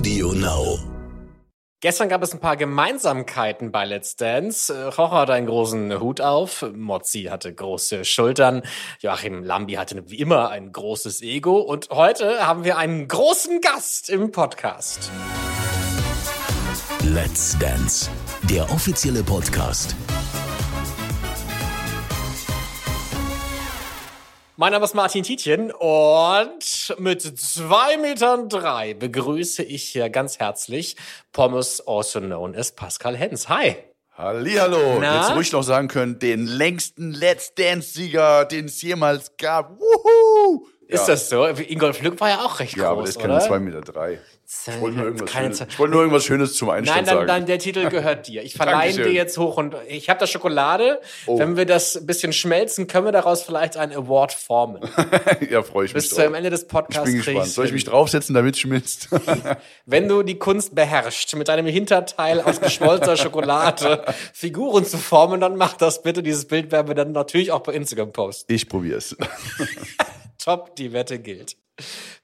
Audio Now. Gestern gab es ein paar Gemeinsamkeiten bei Let's Dance. Äh, Rocher hatte einen großen Hut auf, Mozzi hatte große Schultern, Joachim Lambi hatte wie immer ein großes Ego und heute haben wir einen großen Gast im Podcast. Let's Dance, der offizielle Podcast. Mein Name ist Martin Tietjen und mit zwei Metern drei begrüße ich hier ganz herzlich Pommes, also known as Pascal Hens. Hi. Hallihallo. Na? Jetzt ruhig noch sagen können, den längsten Let's Dance-Sieger, den es jemals gab. Wuhu! Ist das so? Ingolf Lück war ja auch recht Ja, aber groß, das ist keine 2,3 Meter. Drei. Ich wollte nur, Schönes, ich wollte nur irgendwas Schönes zum Nein, Einstand dann, sagen. dann der Titel gehört dir. Ich verleihe dir jetzt hoch und ich habe da Schokolade. Oh. Wenn wir das ein bisschen schmelzen, können wir daraus vielleicht einen Award formen. ja, freue ich mich Bis zum Ende des Ich Podcasts. bin krieg gespannt. Soll ich mich draufsetzen, damit es schmilzt? Wenn du die Kunst beherrschst, mit deinem Hinterteil aus geschmolzener Schokolade Figuren zu formen, dann mach das bitte. Dieses Bild werden wir dann natürlich auch bei Instagram posten. ich probier's. Top, die Wette gilt.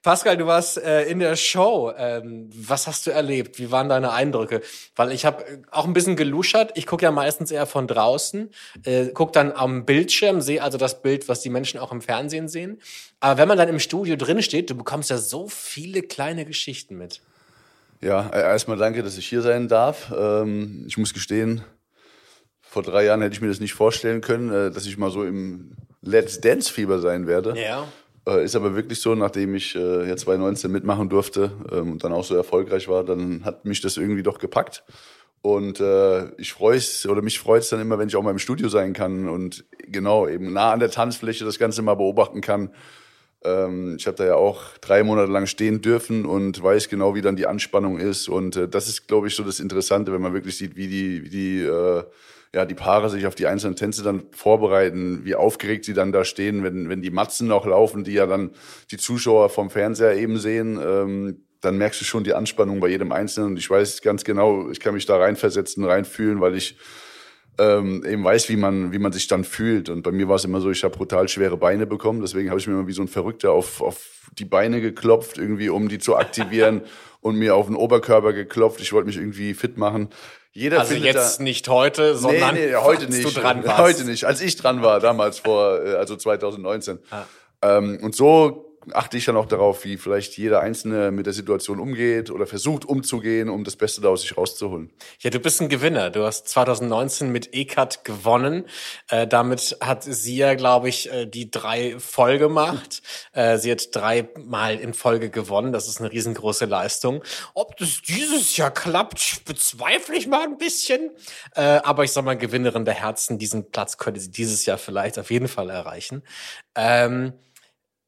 Pascal, du warst äh, in der Show. Ähm, was hast du erlebt? Wie waren deine Eindrücke? Weil ich habe auch ein bisschen geluschert. Ich gucke ja meistens eher von draußen, äh, guck dann am Bildschirm, sehe also das Bild, was die Menschen auch im Fernsehen sehen. Aber wenn man dann im Studio drin steht, du bekommst ja so viele kleine Geschichten mit. Ja, äh, erstmal danke, dass ich hier sein darf. Ähm, ich muss gestehen, vor drei Jahren hätte ich mir das nicht vorstellen können, äh, dass ich mal so im Let's Dance-Fieber sein werde. Ja. Äh, Ist aber wirklich so, nachdem ich äh, ja 2019 mitmachen durfte ähm, und dann auch so erfolgreich war, dann hat mich das irgendwie doch gepackt. Und äh, ich freue es oder mich freut es dann immer, wenn ich auch mal im Studio sein kann und genau eben nah an der Tanzfläche das Ganze mal beobachten kann. Ähm, ich habe da ja auch drei Monate lang stehen dürfen und weiß genau, wie dann die Anspannung ist. Und äh, das ist, glaube ich, so das Interessante, wenn man wirklich sieht, wie die, wie die, äh, ja, die Paare sich auf die einzelnen Tänze dann vorbereiten, wie aufgeregt sie dann da stehen, wenn, wenn die Matzen noch laufen, die ja dann die Zuschauer vom Fernseher eben sehen. Ähm, dann merkst du schon die Anspannung bei jedem Einzelnen. Und ich weiß ganz genau, ich kann mich da reinversetzen, reinfühlen, weil ich ähm, eben weiß, wie man, wie man sich dann fühlt. Und bei mir war es immer so, ich habe brutal schwere Beine bekommen. Deswegen habe ich mir immer wie so ein Verrückter auf, auf die Beine geklopft, irgendwie, um die zu aktivieren und mir auf den Oberkörper geklopft. Ich wollte mich irgendwie fit machen. Jeder Also jetzt da, nicht heute, sondern nee, nee, heute nicht. du dran warst. Heute nicht. Als ich dran war, damals vor, äh, also 2019. Ähm, und so achte ich dann auch darauf, wie vielleicht jeder Einzelne mit der Situation umgeht oder versucht umzugehen, um das Beste da aus sich rauszuholen. Ja, du bist ein Gewinner. Du hast 2019 mit ECAT gewonnen. Äh, damit hat sie ja, glaube ich, äh, die drei voll gemacht. Äh, sie hat dreimal in Folge gewonnen. Das ist eine riesengroße Leistung. Ob das dieses Jahr klappt, bezweifle ich mal ein bisschen. Äh, aber ich sag mal, Gewinnerin der Herzen, diesen Platz könnte sie dieses Jahr vielleicht auf jeden Fall erreichen. Ähm,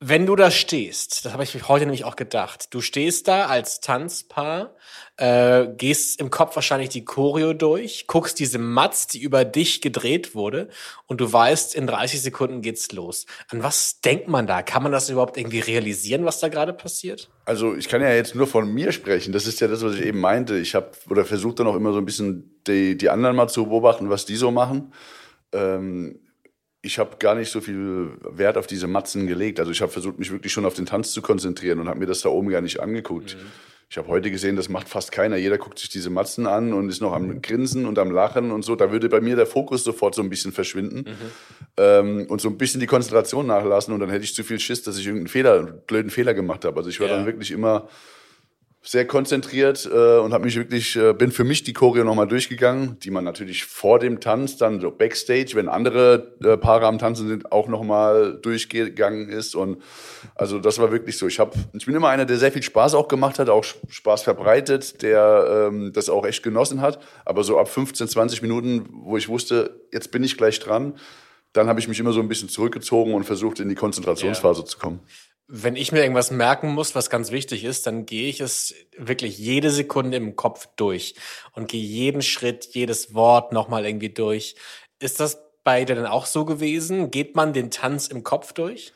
wenn du da stehst, das habe ich mir heute nämlich auch gedacht, du stehst da als Tanzpaar, äh, gehst im Kopf wahrscheinlich die Choreo durch, guckst diese Matz, die über dich gedreht wurde und du weißt, in 30 Sekunden geht's los. An was denkt man da? Kann man das überhaupt irgendwie realisieren, was da gerade passiert? Also ich kann ja jetzt nur von mir sprechen. Das ist ja das, was ich eben meinte. Ich habe oder versuche dann auch immer so ein bisschen die, die anderen mal zu beobachten, was die so machen. Ähm, ich habe gar nicht so viel Wert auf diese Matzen gelegt. Also ich habe versucht, mich wirklich schon auf den Tanz zu konzentrieren und habe mir das da oben gar nicht angeguckt. Ich habe heute gesehen, das macht fast keiner. Jeder guckt sich diese Matzen an und ist noch am Grinsen und am Lachen und so. Da würde bei mir der Fokus sofort so ein bisschen verschwinden ähm, und so ein bisschen die Konzentration nachlassen. Und dann hätte ich zu viel Schiss, dass ich irgendeinen Fehler, einen blöden Fehler gemacht habe. Also ich war Ja. dann wirklich immer sehr konzentriert äh, und habe mich wirklich äh, bin für mich die Choreo nochmal durchgegangen, die man natürlich vor dem Tanz dann so backstage, wenn andere äh, Paare am Tanzen sind, auch nochmal durchgegangen ist und also das war wirklich so. Ich habe ich bin immer einer, der sehr viel Spaß auch gemacht hat, auch Spaß verbreitet, der ähm, das auch echt genossen hat, aber so ab 15, 20 Minuten, wo ich wusste, jetzt bin ich gleich dran, dann habe ich mich immer so ein bisschen zurückgezogen und versucht in die Konzentrationsphase zu kommen. Wenn ich mir irgendwas merken muss, was ganz wichtig ist, dann gehe ich es wirklich jede Sekunde im Kopf durch und gehe jeden Schritt, jedes Wort nochmal irgendwie durch. Ist das bei dir denn auch so gewesen? Geht man den Tanz im Kopf durch?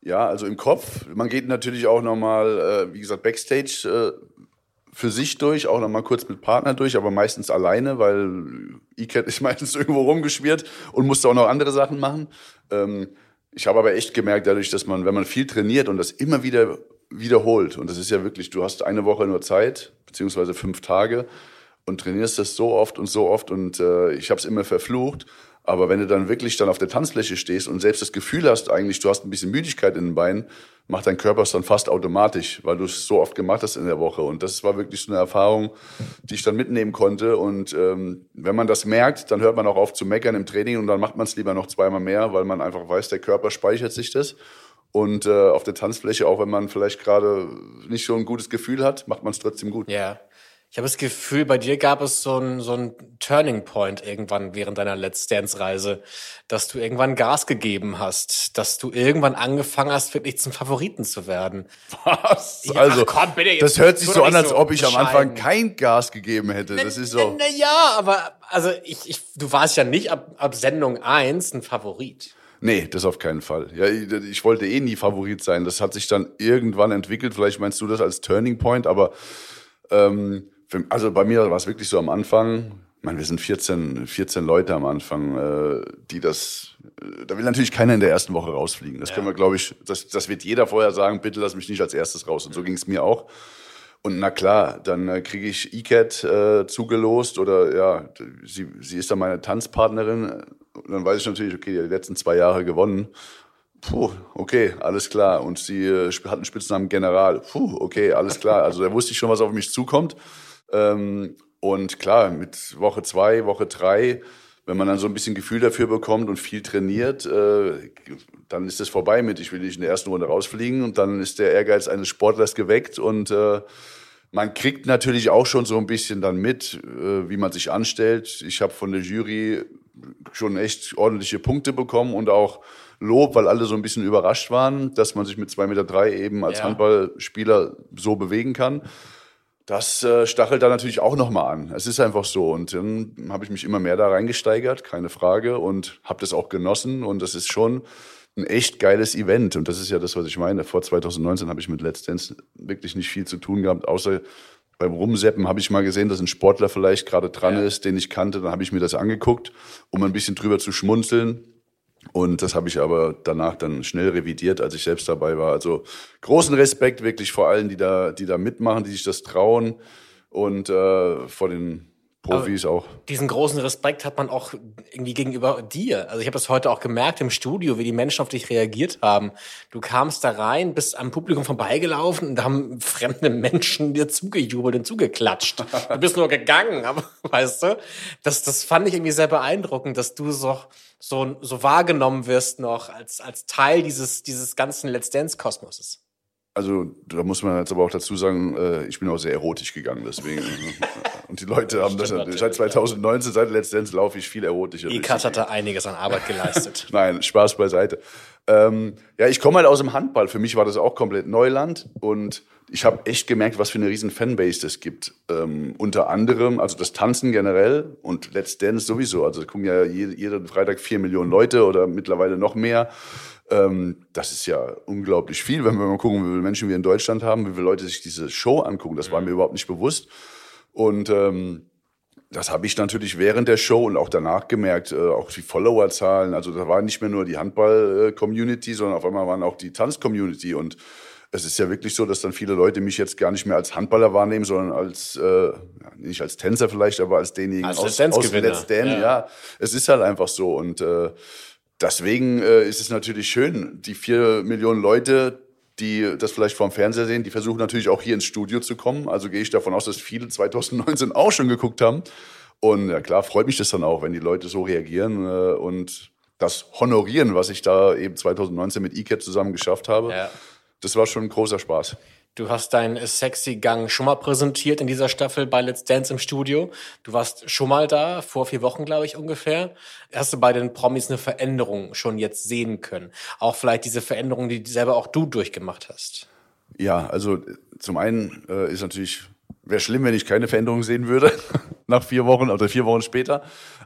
Ja, also im Kopf. Man geht natürlich auch nochmal, äh, wie gesagt, Backstage äh, für sich durch, auch nochmal kurz mit Partner durch, aber meistens alleine, weil E-Cat ist meistens irgendwo rumgeschwirrt und musste auch noch andere Sachen machen. Ähm, ich habe aber echt gemerkt, dadurch, dass man, wenn man viel trainiert und das immer wieder wiederholt. Und das ist ja wirklich, du hast eine Woche nur Zeit, beziehungsweise fünf Tage und trainierst das so oft und so oft und äh, ich habe es immer verflucht. Aber wenn du dann wirklich dann auf der Tanzfläche stehst und selbst das Gefühl hast, eigentlich du hast ein bisschen Müdigkeit in den Beinen, macht dein Körper es dann fast automatisch, weil du es so oft gemacht hast in der Woche. Und das war wirklich so eine Erfahrung, die ich dann mitnehmen konnte. Und ähm, wenn man das merkt, dann hört man auch auf zu meckern im Training und dann macht man es lieber noch zweimal mehr, weil man einfach weiß, der Körper speichert sich das. Und äh, auf der Tanzfläche, auch wenn man vielleicht gerade nicht so ein gutes Gefühl hat, macht man es trotzdem gut. Ja. Ich habe das Gefühl, bei dir gab es so ein, so ein Turning Point irgendwann während deiner Let's Dance-Reise, dass du irgendwann Gas gegeben hast, dass du irgendwann angefangen hast, wirklich zum Favoriten zu werden. Was? Ja, also, komm, bitte, das hört sich so an, als so ob ich am Anfang kein Gas gegeben hätte. Das ist so. Na, na ja, aber also ich, ich, du warst ja nicht ab, ab Sendung eins ein Favorit. Nee, das auf keinen Fall. Ja, ich, ich wollte eh nie Favorit sein. Das hat sich dann irgendwann entwickelt. Vielleicht meinst du das als Turning Point, aber ähm, für, also bei mir war es wirklich so am Anfang, ich meine, wir sind 14, 14 Leute am Anfang, äh, die das, äh, da will natürlich keiner in der ersten Woche rausfliegen. Das ja. können wir, glaube ich, das, das wird jeder vorher sagen, bitte lass mich nicht als erstes raus. Und so ging es mir auch. Und na klar, dann äh, kriege ich ICAT äh, zugelost oder ja, sie, sie ist dann meine Tanzpartnerin. Und dann weiß ich natürlich, okay, die, die letzten zwei Jahre gewonnen. Puh, okay, alles klar. Und sie äh, hat einen Spitznamen General. Puh, okay, alles klar. Also da wusste ich schon, was auf mich zukommt. Ähm, und klar, mit Woche zwei, Woche drei, wenn man dann so ein bisschen Gefühl dafür bekommt und viel trainiert, äh, dann ist es vorbei mit, ich will nicht in der ersten Runde rausfliegen und dann ist der Ehrgeiz eines Sportlers geweckt und äh, man kriegt natürlich auch schon so ein bisschen dann mit, äh, wie man sich anstellt. Ich habe von der Jury schon echt ordentliche Punkte bekommen und auch Lob, weil alle so ein bisschen überrascht waren, dass man sich mit zwei Meter drei eben als ja. Handballspieler so bewegen kann das äh, stachelt da natürlich auch nochmal an. Es ist einfach so. Und dann habe ich mich immer mehr da reingesteigert, keine Frage, und habe das auch genossen. Und das ist schon ein echt geiles Event. Und das ist ja das, was ich meine. Vor 2019 habe ich mit Let's Dance wirklich nicht viel zu tun gehabt, außer beim Rumseppen habe ich mal gesehen, dass ein Sportler vielleicht gerade dran ja. ist, den ich kannte. Dann habe ich mir das angeguckt, um ein bisschen drüber zu schmunzeln. Und das habe ich aber danach dann schnell revidiert, als ich selbst dabei war. Also großen Respekt wirklich vor allen, die da, die da mitmachen, die sich das trauen und äh, vor den Profis Aber auch. Diesen großen Respekt hat man auch irgendwie gegenüber dir. Also ich habe das heute auch gemerkt im Studio, wie die Menschen auf dich reagiert haben. Du kamst da rein, bist am Publikum vorbeigelaufen und da haben fremde Menschen dir zugejubelt und zugeklatscht. Du bist nur gegangen, aber weißt du, das, das fand ich irgendwie sehr beeindruckend, dass du so, so, so wahrgenommen wirst noch als, als Teil dieses, dieses ganzen Let's Dance Kosmoses also da muss man jetzt aber auch dazu sagen, äh, ich bin auch sehr erotisch gegangen, deswegen. und die Leute haben das, das seit 2019, seit letztens laufe ich viel erotischer. EKAT hat da einiges an Arbeit geleistet. Nein, Spaß beiseite. Ähm, ja, ich komme halt aus dem Handball. Für mich war das auch komplett Neuland und ich habe echt gemerkt, was für eine riesen Fanbase das gibt. Ähm, unter anderem, also das Tanzen generell und Let's Dance sowieso. Also gucken ja jeden Freitag vier Millionen Leute oder mittlerweile noch mehr. Ähm, das ist ja unglaublich viel, wenn wir mal gucken, wie viele Menschen wir in Deutschland haben, wie viele Leute sich diese Show angucken. Das war mir überhaupt nicht bewusst. Und ähm, das habe ich natürlich während der Show und auch danach gemerkt, äh, auch die Followerzahlen. Also da war nicht mehr nur die Handball-Community, sondern auf einmal waren auch die Tanz-Community. Und es ist ja wirklich so, dass dann viele Leute mich jetzt gar nicht mehr als Handballer wahrnehmen, sondern als, äh, nicht als Tänzer vielleicht, aber als denjenigen als aus, aus Let's Dance. Ja. ja, es ist halt einfach so. Und äh, deswegen äh, ist es natürlich schön, die vier Millionen Leute, die das vielleicht vom Fernseher sehen, die versuchen natürlich auch hier ins Studio zu kommen. Also gehe ich davon aus, dass viele 2019 auch schon geguckt haben. Und ja klar, freut mich das dann auch, wenn die Leute so reagieren äh, und das honorieren, was ich da eben 2019 mit ICAT zusammen geschafft habe. Ja. Das war schon ein großer Spaß. Du hast deinen sexy Gang schon mal präsentiert in dieser Staffel bei Let's Dance im Studio. Du warst schon mal da, vor vier Wochen, glaube ich, ungefähr. Hast du bei den Promis eine Veränderung schon jetzt sehen können? Auch vielleicht diese Veränderung, die selber auch du durchgemacht hast? Ja, also zum einen äh, ist natürlich, wäre schlimm, wenn ich keine Veränderung sehen würde, nach vier Wochen oder vier Wochen später.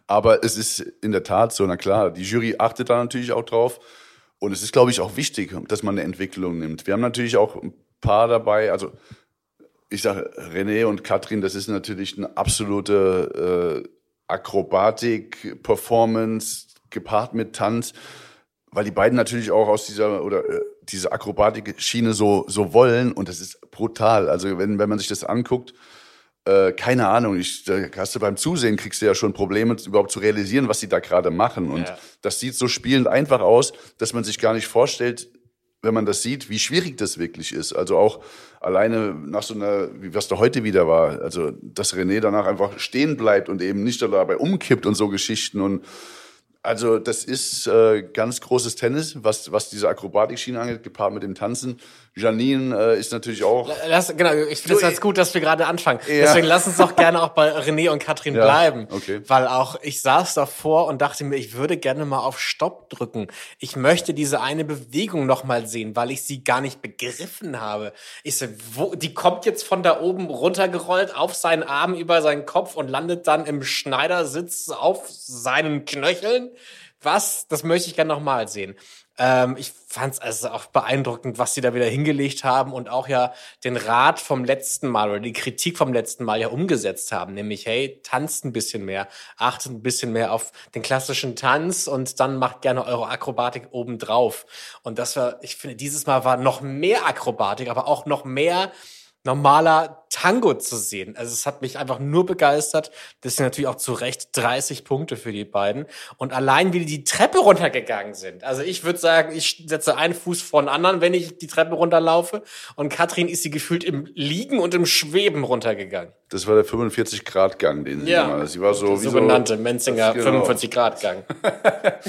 Aber es ist in der Tat so, na klar, die Jury achtet da natürlich auch drauf. Und es ist, glaube ich, auch wichtig, dass man eine Entwicklung nimmt. Wir haben natürlich auch Paar dabei. Also ich sage, René und Katrin, das ist natürlich eine absolute äh, Akrobatik, Performance, gepaart mit Tanz, weil die beiden natürlich auch aus dieser, oder äh, diese Akrobatik-Schiene so, so wollen und das ist brutal. Also wenn, wenn man sich das anguckt, äh, keine Ahnung, ich, da hast du beim Zusehen kriegst du ja schon Probleme, überhaupt zu realisieren, was sie da gerade machen. Und Ja. das sieht so spielend einfach aus, dass man sich gar nicht vorstellt, wenn man das sieht, wie schwierig das wirklich ist. Also auch alleine nach so einer, wie was da heute wieder war, also dass René danach einfach stehen bleibt und eben nicht dabei umkippt und so Geschichten und also das ist äh, ganz großes Tennis, was, was diese Akrobatikschiene angeht, gepaart mit dem Tanzen. Janine äh, ist natürlich auch. Lass, genau, ich finde es ganz gut, dass wir gerade anfangen. Ja. Deswegen lass uns doch gerne auch bei René und Katrin Ja, bleiben. okay. Weil auch ich saß davor und dachte mir, ich würde gerne mal auf Stopp drücken. Ich möchte diese eine Bewegung noch mal sehen, weil ich sie gar nicht begriffen habe. Ich so, wo, die kommt jetzt von da oben runtergerollt auf seinen Arm über seinen Kopf und landet dann im Schneidersitz auf seinen Knöcheln. Was? Das möchte ich gerne noch mal sehen. Ähm, ich fand es also auch beeindruckend, was sie da wieder hingelegt haben und auch ja den Rat vom letzten Mal oder die Kritik vom letzten Mal ja umgesetzt haben, nämlich hey, tanzt ein bisschen mehr, achtet ein bisschen mehr auf den klassischen Tanz und dann macht gerne eure Akrobatik obendrauf. Und das war, ich finde, dieses Mal war noch mehr Akrobatik, aber auch noch mehr normaler Tango zu sehen. Also es hat mich einfach nur begeistert. Das sind natürlich auch zu Recht 30 Punkte für die beiden. Und allein wie die die Treppe runtergegangen sind. Also ich würde sagen, ich setze einen Fuß vor den anderen, wenn ich die Treppe runterlaufe. Und Katrin ist sie gefühlt im Liegen und im Schweben runtergegangen. Das war der 45-Grad-Gang, den sie Ja. hat. Sie war so Der wie sogenannte so, Menzinger genau. 45-Grad-Gang.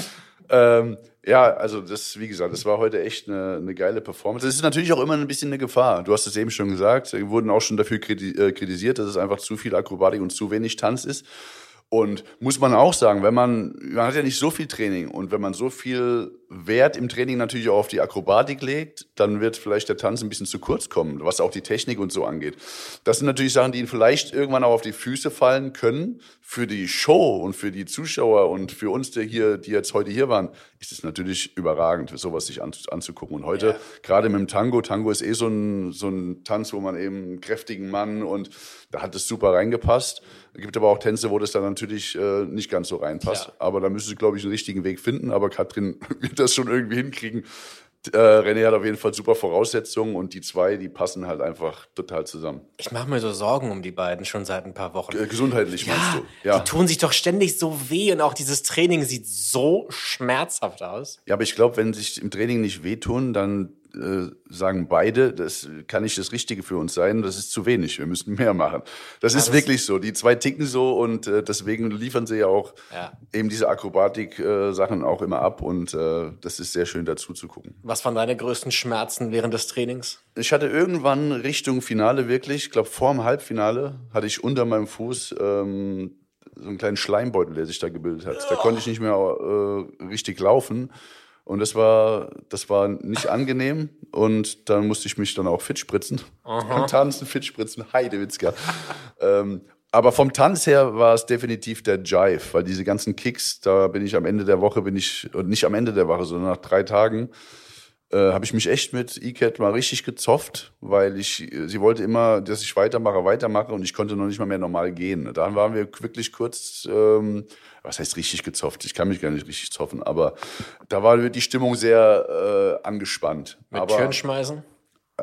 Ähm, ja, also das, wie gesagt, das war heute echt eine, eine geile Performance. Das ist natürlich auch immer ein bisschen eine Gefahr. Du hast es eben schon gesagt. Wir wurden auch schon dafür äh, kritisiert, dass es einfach zu viel Akrobatik und zu wenig Tanz ist. Und muss man auch sagen, wenn man, man hat ja nicht so viel Training und wenn man so viel Wert im Training natürlich auch auf die Akrobatik legt, dann wird vielleicht der Tanz ein bisschen zu kurz kommen, was auch die Technik und so angeht. Das sind natürlich Sachen, die ihnen vielleicht irgendwann auch auf die Füße fallen können. Für die Show und für die Zuschauer und für uns, die hier, die jetzt heute hier waren, ist es natürlich überragend, sowas sich an, anzugucken. Und heute, Ja. gerade mit dem Tango, Tango ist eh so ein, so ein Tanz, wo man eben einen kräftigen Mann und da hat es super reingepasst. Es gibt aber auch Tänze, wo das dann natürlich äh, nicht ganz so reinpasst. Klar. Aber da müssen sie, glaube ich, einen richtigen Weg finden. Aber Katrin wird das schon irgendwie hinkriegen. Äh, René hat auf jeden Fall super Voraussetzungen und die zwei, die passen halt einfach total zusammen. Ich mache mir so Sorgen um die beiden schon seit ein paar Wochen. Äh, gesundheitlich meinst Ja, du? Ja. die tun sich doch ständig so weh und auch dieses Training sieht so schmerzhaft aus. Ja, aber ich glaube, wenn sich im Training nicht wehtun, dann äh, sagen beide, das kann nicht das Richtige für uns sein, das ist zu wenig, wir müssen mehr machen. Das ist das- wirklich so. Die zwei ticken so und äh, deswegen liefern sie ja auch Ja. eben diese Akrobatik-Sachen auch immer ab und äh, das ist sehr schön dazu zu gucken. Was waren deine größten Schmerzen während des Trainings? Ich hatte irgendwann Richtung Finale wirklich, ich glaube vor dem Halbfinale, hatte ich unter meinem Fuß ähm, so einen kleinen Schleimbeutel, der sich da gebildet hat. Da konnte ich nicht mehr äh, richtig laufen. Und das war, das war nicht angenehm. Und dann musste ich mich dann auch fit spritzen. Beim Tanzen, fit spritzen, Heidewitzka. ähm, aber vom Tanz her war es definitiv der Jive, weil diese ganzen Kicks, da bin ich am Ende der Woche, bin ich, und nicht am Ende der Woche, sondern nach drei Tagen, äh, habe ich mich echt mit E-Cat mal richtig gezofft, weil ich, sie wollte immer, dass ich weitermache, weitermache und ich konnte noch nicht mal mehr normal gehen. Dann waren wir wirklich kurz, ähm, was heißt richtig gezofft? Ich kann mich gar nicht richtig zoffen, aber da war die Stimmung sehr äh, angespannt. Mit aber Türen schmeißen?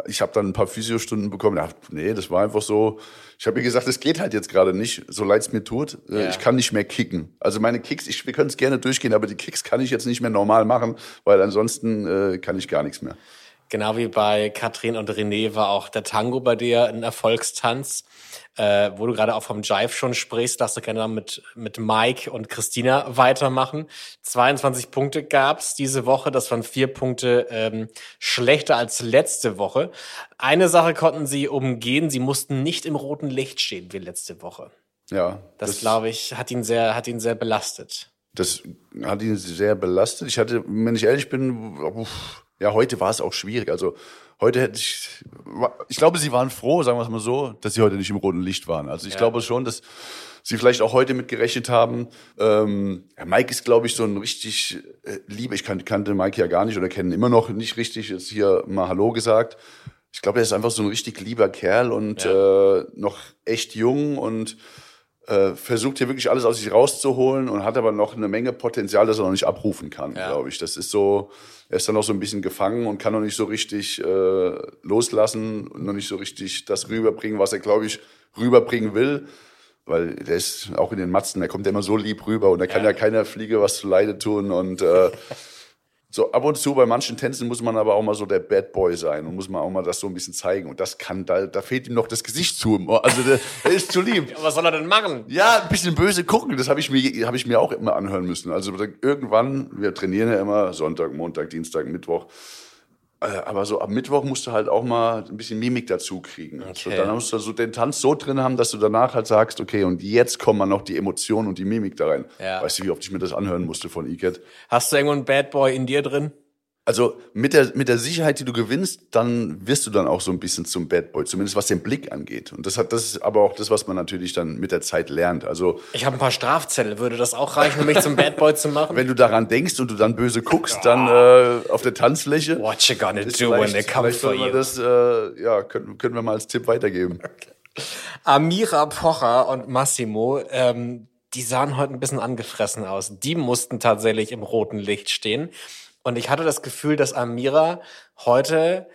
Ich habe dann ein paar Physiostunden bekommen. Ja, nee, das war einfach so. Ich habe ihr gesagt, es geht halt jetzt gerade nicht, so leid es mir tut. Äh, Ja. Ich kann nicht mehr kicken. Also meine Kicks, ich, wir können es gerne durchgehen, aber die Kicks kann ich jetzt nicht mehr normal machen, weil ansonsten äh, kann ich gar nichts mehr. Genau wie bei Katrin und René war auch der Tango bei dir ein Erfolgstanz. Äh, wo du gerade auch vom Jive schon sprichst, darfst du gerne mal mit, mit Mike und Christina weitermachen. 22 Punkte gab's diese Woche, das waren vier Punkte ähm, schlechter als letzte Woche. Eine Sache konnten sie umgehen, sie mussten nicht im roten Licht stehen wie letzte Woche. Ja, Das, glaube ich, hat ihn sehr, hat ihn sehr belastet. Das hat ihn sehr belastet. Ich hatte, wenn ich ehrlich bin, uff, ja, heute war es auch schwierig. Also heute hätte ich, ich glaube, sie waren froh, sagen wir es mal so, dass sie heute nicht im roten Licht waren. Also ich Ja. glaube schon, dass sie vielleicht auch heute mitgerechnet haben. Ähm, Mike ist, glaube ich, so ein richtig äh, lieber. Ich kan kannte Mike ja gar nicht oder kenne ihn immer noch nicht richtig. Jetzt hier mal Hallo gesagt. Ich glaube, er ist einfach so ein richtig lieber Kerl und Ja. äh, noch echt jung und äh, versucht hier wirklich alles aus sich rauszuholen und hat aber noch eine Menge Potenzial, das er noch nicht abrufen kann, Ja. glaube ich. Das ist so, er ist dann noch so ein bisschen gefangen und kann noch nicht so richtig äh, loslassen und noch nicht so richtig das rüberbringen, was er, glaube ich, rüberbringen will. Weil der ist auch in den Matzen, der kommt ja immer so lieb rüber und da kann ja, keiner Fliege was zu Leide tun und äh, so ab und zu bei manchen Tänzen muss man aber auch mal so der Bad Boy sein und muss man auch mal das so ein bisschen zeigen. Und das kann, da, da fehlt ihm noch das Gesicht zu. Also der, der ist zu lieb. Was soll er denn machen? Ja, ein bisschen böse gucken, das habe ich, mir hab ich mir auch immer anhören müssen. Also irgendwann, wir trainieren ja immer Sonntag, Montag, Dienstag, Mittwoch. Äh, Aber so am Mittwoch musst du halt auch mal ein bisschen Mimik dazu kriegen. So, Okay. dann musst du so den Tanz so drin haben, dass du danach halt sagst, okay, und jetzt kommen mal noch die Emotionen und die Mimik da rein. Ja. Weißt du, wie oft ich mir das anhören musste von Iket? Hast du irgendwo einen Bad Boy in dir drin? Also mit der, mit der Sicherheit, die du gewinnst, dann wirst du dann auch so ein bisschen zum Bad Boy, zumindest was den Blick angeht. Und das hat das ist aber auch das, was man natürlich dann mit der Zeit lernt. Also Ich habe ein paar Strafzettel. Würde das auch reichen, um mich zum Bad Boy zu machen? wenn du daran denkst und du dann böse guckst, dann äh, auf der Tanzfläche. What you gonna do when they come for you? Das äh, ja, können, können wir mal als Tipp weitergeben. Amira Pocher und Massimo, ähm, die sahen heute ein bisschen angefressen aus. Die mussten tatsächlich im roten Licht stehen. Und ich hatte das Gefühl, dass Amira heute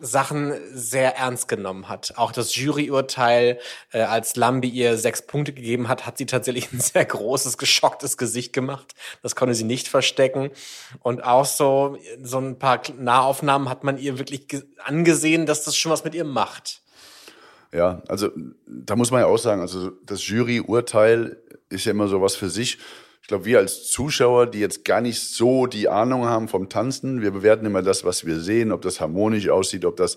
Sachen sehr ernst genommen hat. Auch das Juryurteil, äh, als Lambi ihr sechs Punkte gegeben hat, hat sie tatsächlich ein sehr großes, geschocktes Gesicht gemacht. Das konnte sie nicht verstecken. Und auch so, so ein paar Nahaufnahmen hat man ihr wirklich ge- angesehen, dass das schon was mit ihr macht. Ja, also da muss man ja auch sagen, also das Juryurteil ist ja immer sowas für sich. Ich glaube, wir als Zuschauer, die jetzt gar nicht so die Ahnung haben vom Tanzen, wir bewerten immer das, was wir sehen, ob das harmonisch aussieht, ob das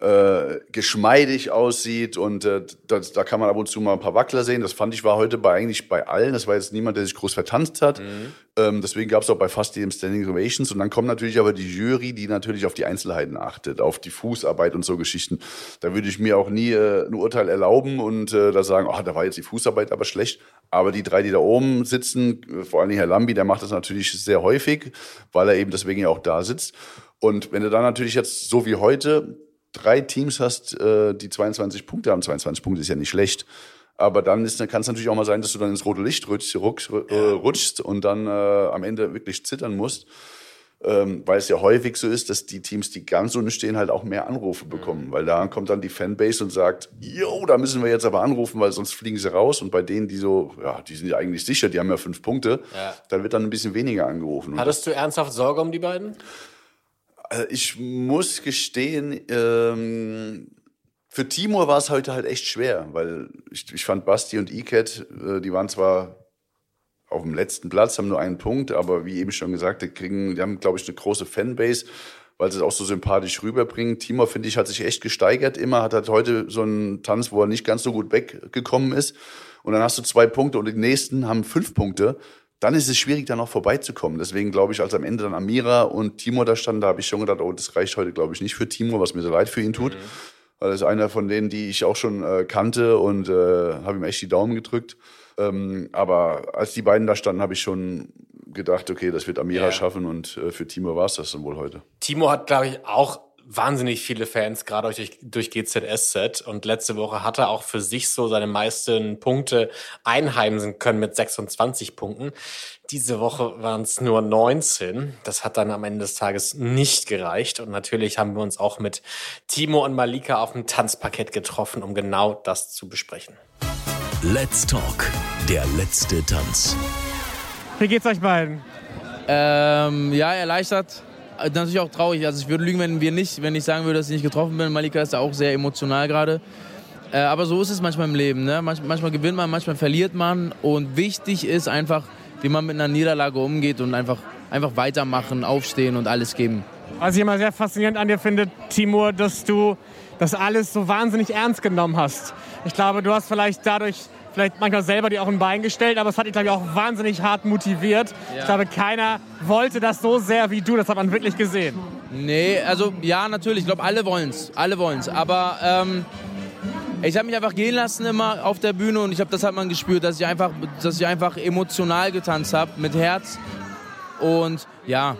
äh, geschmeidig aussieht und äh, das, da kann man ab und zu mal ein paar Wackler sehen. Das fand ich war heute bei eigentlich bei allen. Das war jetzt niemand, der sich groß vertanzt hat. Ähm, deswegen gab es auch bei fast jedem Standing Ovations. Und dann kommt natürlich aber die Jury, die natürlich auf die Einzelheiten achtet, auf die Fußarbeit und so Geschichten. Da würde ich mir auch nie äh, ein Urteil erlauben und äh, da sagen, oh, da war jetzt die Fußarbeit aber schlecht. Aber die drei, die da oben sitzen, äh, vor allem Herr Lambi, der macht das natürlich sehr häufig, weil er eben deswegen ja auch da sitzt. Und wenn du dann natürlich jetzt so wie heute drei Teams hast, äh, die 22 Punkte haben, 22 Punkte ist ja nicht schlecht. Aber dann ist, kann es natürlich auch mal sein, dass du dann ins rote Licht rutschst, rutschst, äh, rutschst und dann äh, am Ende wirklich zittern musst. Ähm, weil es ja häufig so ist, dass die Teams, die ganz unten stehen, halt auch mehr Anrufe bekommen. Weil da kommt dann die Fanbase und sagt, yo, da müssen wir jetzt aber anrufen, weil sonst fliegen sie raus. Und bei denen, die so, ja, die sind ja eigentlich sicher, die haben ja fünf Punkte, Ja. dann wird dann ein bisschen weniger angerufen. Hattest du ernsthaft Sorge um die beiden? Also ich muss gestehen, ähm, für Timur war es heute halt echt schwer, weil ich, ich fand Basti und Iket, äh, die waren zwar auf dem letzten Platz, haben nur einen Punkt, aber wie eben schon gesagt, die, kriegen, die haben, glaube ich, eine große Fanbase, weil sie es auch so sympathisch rüberbringen. Timur, finde ich, hat sich echt gesteigert immer, hat halt heute so einen Tanz, wo er nicht ganz so gut weggekommen ist. Und dann hast du zwei Punkte und die nächsten haben fünf Punkte. Dann ist es schwierig, da noch vorbeizukommen. Deswegen glaube ich, als am Ende dann Amira und Timur da standen, da habe ich schon gedacht, oh, das reicht heute, glaube ich, nicht für Timur, was mir so leid für ihn tut. Weil das ist einer von denen, die ich auch schon äh, kannte und äh, habe ihm echt die Daumen gedrückt. Ähm, aber als die beiden da standen, habe ich schon gedacht, okay, das wird Amira Ja. schaffen und äh, für Timur war es das dann wohl heute. Timo hat, glaube ich, auch wahnsinnig viele Fans, gerade durch, durch GZSZ. Und letzte Woche hat er auch für sich so seine meisten Punkte einheimsen können mit 26 Punkten. Diese Woche waren es nur 19. Das hat dann am Ende des Tages nicht gereicht. Und natürlich haben wir uns auch mit Timo und Malika auf dem Tanzparkett getroffen, um genau das zu besprechen. Let's Talk, der letzte Tanz. Wie geht's euch beiden? Ähm, ja, erleichtert. Äh, Natürlich auch traurig. Also ich würde lügen, wenn wir nicht, wenn ich sagen würde, dass ich nicht getroffen bin. Malika ist da auch sehr emotional gerade. Äh, aber so ist es manchmal im Leben. Ne? Manch, manchmal gewinnt man, manchmal verliert man. Und wichtig ist einfach, wie man mit einer Niederlage umgeht und einfach, einfach weitermachen, aufstehen und alles geben. Was ich immer sehr faszinierend an dir finde, Timur, dass du das alles so wahnsinnig ernst genommen hast. Ich glaube, du hast vielleicht dadurch vielleicht manchmal selber dir auch ein Bein gestellt, aber es hat dich, glaube ich, auch wahnsinnig hart motiviert. Ich glaube, keiner wollte das so sehr wie du. Das hat man wirklich gesehen. Nee, also ja, natürlich. Ich glaube, alle wollen's. Alle wollen's. Aber ähm, ich habe mich einfach gehen lassen immer auf der Bühne und ich habe das hat man gespürt, dass ich einfach, dass ich einfach emotional getanzt habe mit Herz und ja,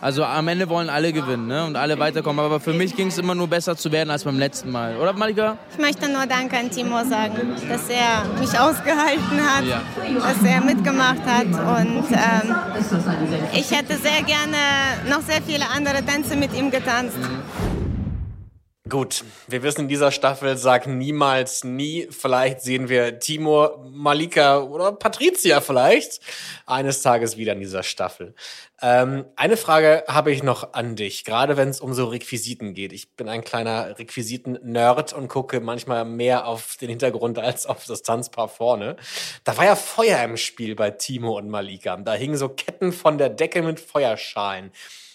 Also am Ende wollen alle gewinnen ne? und alle weiterkommen. Aber für mich ging es immer nur besser zu werden als beim letzten Mal. Oder Malika? Ich möchte nur Danke an Timo sagen, dass er mich ausgehalten hat, ja. dass er mitgemacht hat. Und ähm, ich hätte sehr gerne noch sehr viele andere Tänze mit ihm getanzt. Mhm. Gut, wir wissen in dieser Staffel, sag niemals nie. Vielleicht sehen wir Timur, Malika oder Patricia vielleicht eines Tages wieder in dieser Staffel. Ähm, eine Frage habe ich noch an dich, gerade wenn es um so Requisiten geht. Ich bin ein kleiner Requisiten-Nerd und gucke manchmal mehr auf den Hintergrund als auf das Tanzpaar vorne. Da war ja Feuer im Spiel bei Timo und Malika. Da hingen so Ketten von der Decke mit Feuerschalen.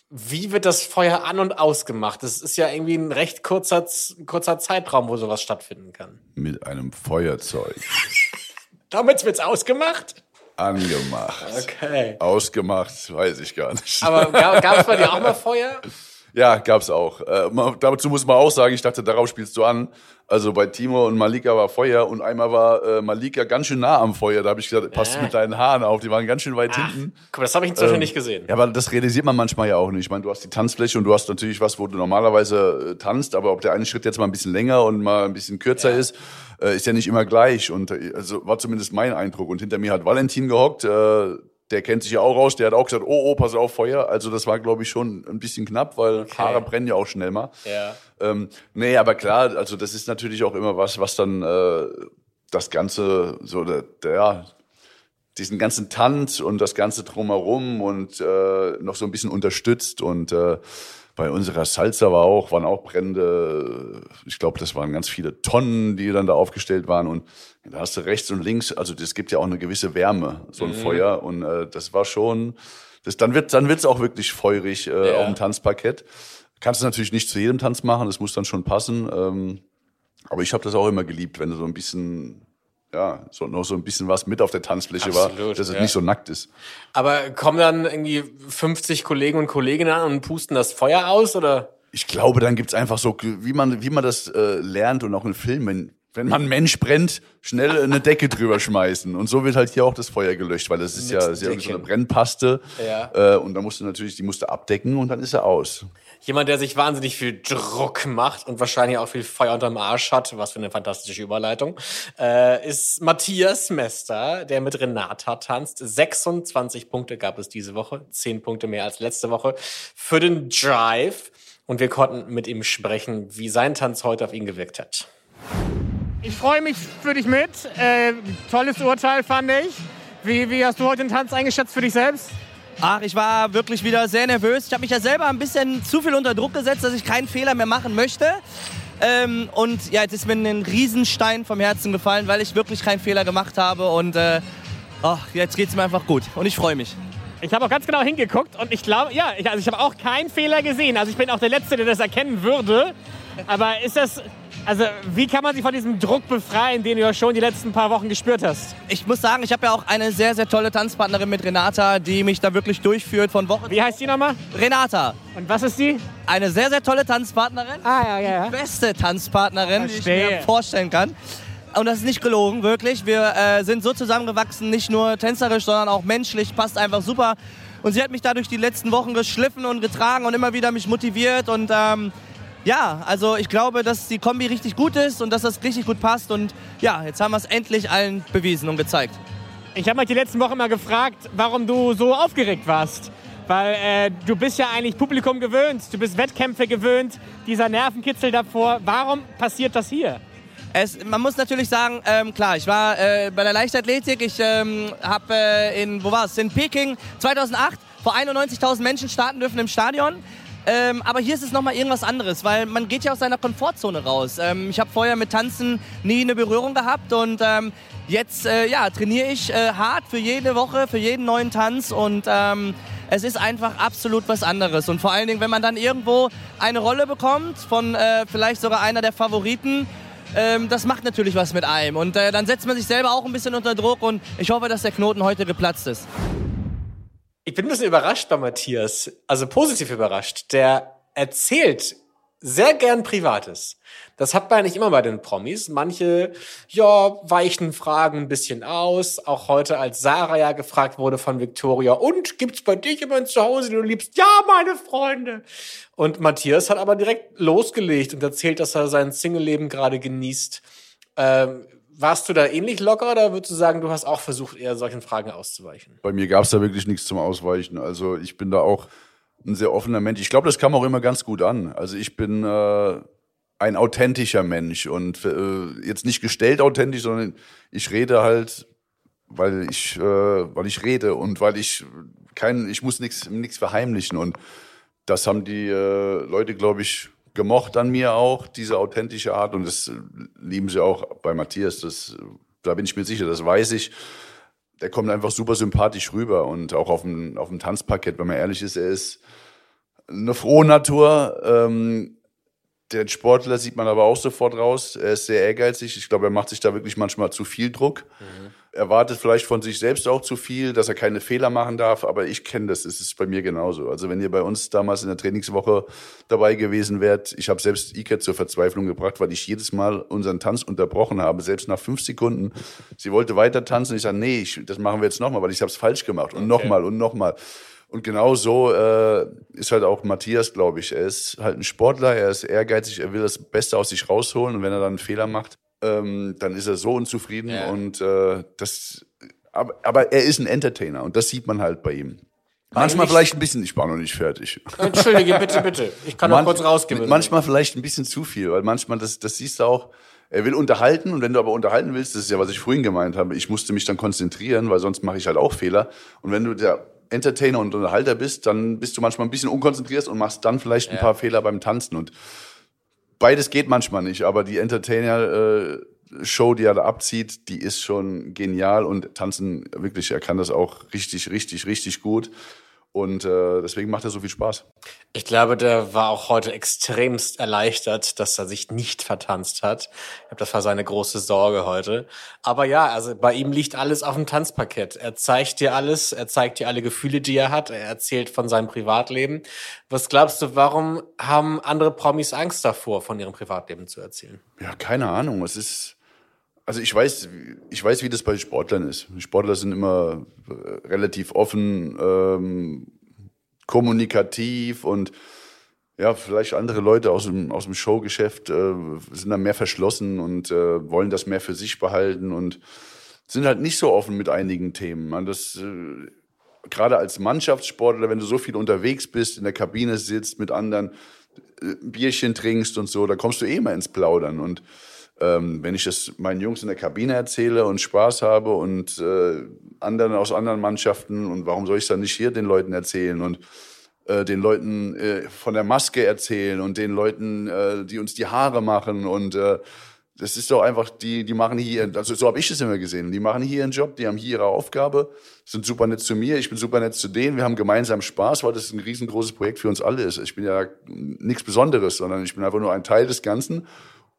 Wie wird das Feuer an- und ausgemacht? Das ist ja irgendwie ein recht kurzer, kurzer Zeitraum, wo sowas stattfinden kann. Mit einem Feuerzeug. Damit wird's ausgemacht? Angemacht. Okay. Ausgemacht, weiß ich gar nicht. Aber gab es bei dir auch mal Feuer? Ja, gab's auch. Äh, dazu muss man auch sagen, ich dachte, darauf spielst du an. Also bei Timo und Malika war Feuer und einmal war äh, Malika ganz schön nah am Feuer. Da habe ich gesagt, passt äh. mit deinen Haaren auf. Die waren ganz schön weit Ach, hinten. Guck mal, das habe ich inzwischen ähm, nicht gesehen. Ja, aber das realisiert man manchmal ja auch nicht. Ich meine, du hast die Tanzfläche und du hast natürlich was, wo du normalerweise äh, tanzt, aber ob der eine Schritt jetzt mal ein bisschen länger und mal ein bisschen kürzer ja. ist, äh, ist ja nicht immer gleich. Und äh, also war zumindest mein Eindruck. Und hinter mir hat Valentin gehockt. Äh, der kennt sich ja auch raus, der hat auch gesagt, oh, oh, pass auf, Feuer. Also das war, glaube ich, schon ein bisschen knapp, weil okay. Haare brennen ja auch schnell mal. Ja. Ähm, nee, aber klar, also das ist natürlich auch immer was, was dann äh, das Ganze, so der, der, diesen ganzen Tanz und das Ganze drumherum und äh, noch so ein bisschen unterstützt und äh, bei unserer Salsa war auch, waren auch Brände. Ich glaube, das waren ganz viele Tonnen, die dann da aufgestellt waren. Und da hast du rechts und links, also das gibt ja auch eine gewisse Wärme, so ein mhm. Feuer. Und äh, das war schon, das, dann wird dann wird's auch wirklich feurig äh, ja. auf dem Tanzparkett. Kannst du natürlich nicht zu jedem Tanz machen, das muss dann schon passen. Ähm, aber ich habe das auch immer geliebt, wenn du so ein bisschen ja, so noch so ein bisschen was mit auf der Tanzfläche Absolut, war, dass es ja. nicht so nackt ist. Aber kommen dann irgendwie 50 Kollegen und Kolleginnen an und pusten das Feuer aus oder? Ich glaube, dann gibt's einfach so, wie man, wie man das äh, lernt und auch in Filmen, wenn man Mensch brennt, schnell eine Decke drüber schmeißen. Und so wird halt hier auch das Feuer gelöscht, weil das ist Mit ja, ist ja so eine Brennpaste. Ja. Äh, und da musst du natürlich, die musst du abdecken und dann ist er aus. Jemand, der sich wahnsinnig viel Druck macht und wahrscheinlich auch viel Feuer unterm Arsch hat, was für eine fantastische Überleitung, äh, ist Matthias Mester, der mit Renata tanzt. 26 Punkte gab es diese Woche, 10 Punkte mehr als letzte Woche für den Drive. Und wir konnten mit ihm sprechen, wie sein Tanz heute auf ihn gewirkt hat. Ich freue mich für dich mit. Äh, tolles Urteil fand ich. Wie, wie hast du heute den Tanz eingeschätzt für dich selbst? Ach, ich war wirklich wieder sehr nervös. Ich habe mich ja selber ein bisschen zu viel unter Druck gesetzt, dass ich keinen Fehler mehr machen möchte. Ähm, und ja, jetzt ist mir ein Riesenstein vom Herzen gefallen, weil ich wirklich keinen Fehler gemacht habe. Und äh, oh, jetzt geht es mir einfach gut. Und ich freue mich. Ich habe auch ganz genau hingeguckt und ich glaube, ja, ich, also ich habe auch keinen Fehler gesehen. Also ich bin auch der Letzte, der das erkennen würde. Aber ist das, also wie kann man sich von diesem Druck befreien, den du ja schon die letzten paar Wochen gespürt hast? Ich muss sagen, ich habe ja auch eine sehr, sehr tolle Tanzpartnerin mit Renata, die mich da wirklich durchführt von Woche. Wie heißt die nochmal? Renata. Und was ist die? Eine sehr, sehr tolle Tanzpartnerin. Ah, ja, ja. Die beste Tanzpartnerin, Verstehe. die ich mir vorstellen kann. Und das ist nicht gelogen, wirklich. Wir äh, sind so zusammengewachsen, nicht nur tänzerisch, sondern auch menschlich. Passt einfach super. Und sie hat mich dadurch die letzten Wochen geschliffen und getragen und immer wieder mich motiviert. Und ähm, ja, also ich glaube, dass die Kombi richtig gut ist und dass das richtig gut passt. Und ja, jetzt haben wir es endlich allen bewiesen und gezeigt. Ich habe mich die letzten Wochen mal gefragt, warum du so aufgeregt warst. Weil äh, du bist ja eigentlich Publikum gewöhnt, du bist Wettkämpfe gewöhnt, dieser Nervenkitzel davor. Warum passiert das hier? Es, man muss natürlich sagen, ähm, klar, ich war äh, bei der Leichtathletik, ich ähm, habe äh, in, wo war es, in Peking 2008 vor 91.000 Menschen starten dürfen im Stadion. Ähm, aber hier ist es nochmal irgendwas anderes, weil man geht ja aus seiner Komfortzone raus. Ähm, ich habe vorher mit Tanzen nie eine Berührung gehabt und ähm, jetzt äh, ja, trainiere ich äh, hart für jede Woche, für jeden neuen Tanz und ähm, es ist einfach absolut was anderes. Und vor allen Dingen, wenn man dann irgendwo eine Rolle bekommt von äh, vielleicht sogar einer der Favoriten, ähm, das macht natürlich was mit einem. Und äh, dann setzt man sich selber auch ein bisschen unter Druck und ich hoffe, dass der Knoten heute geplatzt ist. Ich bin ein bisschen überrascht bei Matthias, also positiv überrascht. Der erzählt sehr gern Privates. Das hat man nicht immer bei den Promis. Manche, ja, weichen Fragen ein bisschen aus. Auch heute, als Sarah ja gefragt wurde von Victoria, und gibt's bei dich jemanden zu Hause, den du liebst? Ja, meine Freunde. Und Matthias hat aber direkt losgelegt und erzählt, dass er sein Single-Leben gerade genießt. Ähm, warst du da ähnlich locker oder würdest du sagen, du hast auch versucht, eher solchen Fragen auszuweichen? Bei mir gab's da wirklich nichts zum Ausweichen. Also ich bin da auch ein sehr offener Mensch. Ich glaube, das kam auch immer ganz gut an. Also ich bin äh, ein authentischer Mensch und äh, jetzt nicht gestellt authentisch, sondern ich rede halt, weil ich, äh, weil ich rede und weil ich kein, ich muss nichts nichts verheimlichen und das haben die äh, Leute, glaube ich, gemocht an mir auch, diese authentische Art und das lieben sie auch bei Matthias. Das, da bin ich mir sicher, das weiß ich. Der kommt einfach super sympathisch rüber und auch auf dem, auf dem Tanzparkett, wenn man ehrlich ist, er ist eine frohe Natur. Ähm, der Sportler sieht man aber auch sofort raus. Er ist sehr ehrgeizig. Ich glaube, er macht sich da wirklich manchmal zu viel Druck. Mhm. Er wartet vielleicht von sich selbst auch zu viel, dass er keine Fehler machen darf. Aber ich kenne das. Es ist bei mir genauso. Also wenn ihr bei uns damals in der Trainingswoche dabei gewesen wärt, ich habe selbst Iket zur Verzweiflung gebracht, weil ich jedes Mal unseren Tanz unterbrochen habe, selbst nach fünf Sekunden. Sie wollte weiter tanzen. Ich sage, nee, ich, das machen wir jetzt nochmal, weil ich habe es falsch gemacht. Und okay. nochmal und nochmal. Und genau so äh, ist halt auch Matthias, glaube ich. Er ist halt ein Sportler, er ist ehrgeizig, er will das Beste aus sich rausholen und wenn er dann einen Fehler macht, ähm, dann ist er so unzufrieden ja. und äh, das. Aber, aber er ist ein Entertainer und das sieht man halt bei ihm. Manchmal vielleicht ein bisschen, ich war noch nicht fertig. Entschuldige, bitte, bitte. Ich kann noch kurz rausgehen. Manchmal vielleicht ein bisschen zu viel, weil manchmal, das, das siehst du auch, er will unterhalten und wenn du aber unterhalten willst, das ist ja, was ich vorhin gemeint habe, ich musste mich dann konzentrieren, weil sonst mache ich halt auch Fehler. Und wenn du der Entertainer und Unterhalter bist, dann bist du manchmal ein bisschen unkonzentriert und machst dann vielleicht ein ja. paar Fehler beim Tanzen. Und beides geht manchmal nicht, aber die Entertainer-Show, äh, die er da abzieht, die ist schon genial und tanzen wirklich, er kann das auch richtig, richtig, richtig gut. Und äh, deswegen macht er so viel Spaß. Ich glaube, der war auch heute extremst erleichtert, dass er sich nicht vertanzt hat. Ich glaube, das war seine große Sorge heute. Aber ja, also bei ihm liegt alles auf dem Tanzparkett. Er zeigt dir alles, er zeigt dir alle Gefühle, die er hat. Er erzählt von seinem Privatleben. Was glaubst du, warum haben andere Promis Angst davor, von ihrem Privatleben zu erzählen? Ja, keine Ahnung. Es ist also ich weiß, ich weiß, wie das bei Sportlern ist. Sportler sind immer äh, relativ offen, ähm, kommunikativ und ja, vielleicht andere Leute aus dem, aus dem Showgeschäft äh, sind da mehr verschlossen und äh, wollen das mehr für sich behalten und sind halt nicht so offen mit einigen Themen. Man, das, äh, gerade als Mannschaftssportler, wenn du so viel unterwegs bist, in der Kabine sitzt, mit anderen äh, Bierchen trinkst und so, da kommst du eh mal ins Plaudern und ähm, wenn ich das meinen Jungs in der Kabine erzähle und Spaß habe und äh, anderen aus anderen Mannschaften und warum soll ich es dann nicht hier den Leuten erzählen und äh, den Leuten äh, von der Maske erzählen und den Leuten, äh, die uns die Haare machen und äh, das ist doch einfach, die, die machen hier, also so habe ich es immer gesehen, die machen hier ihren Job, die haben hier ihre Aufgabe, sind super nett zu mir, ich bin super nett zu denen, wir haben gemeinsam Spaß, weil das ein riesengroßes Projekt für uns alle ist. Ich bin ja nichts Besonderes, sondern ich bin einfach nur ein Teil des Ganzen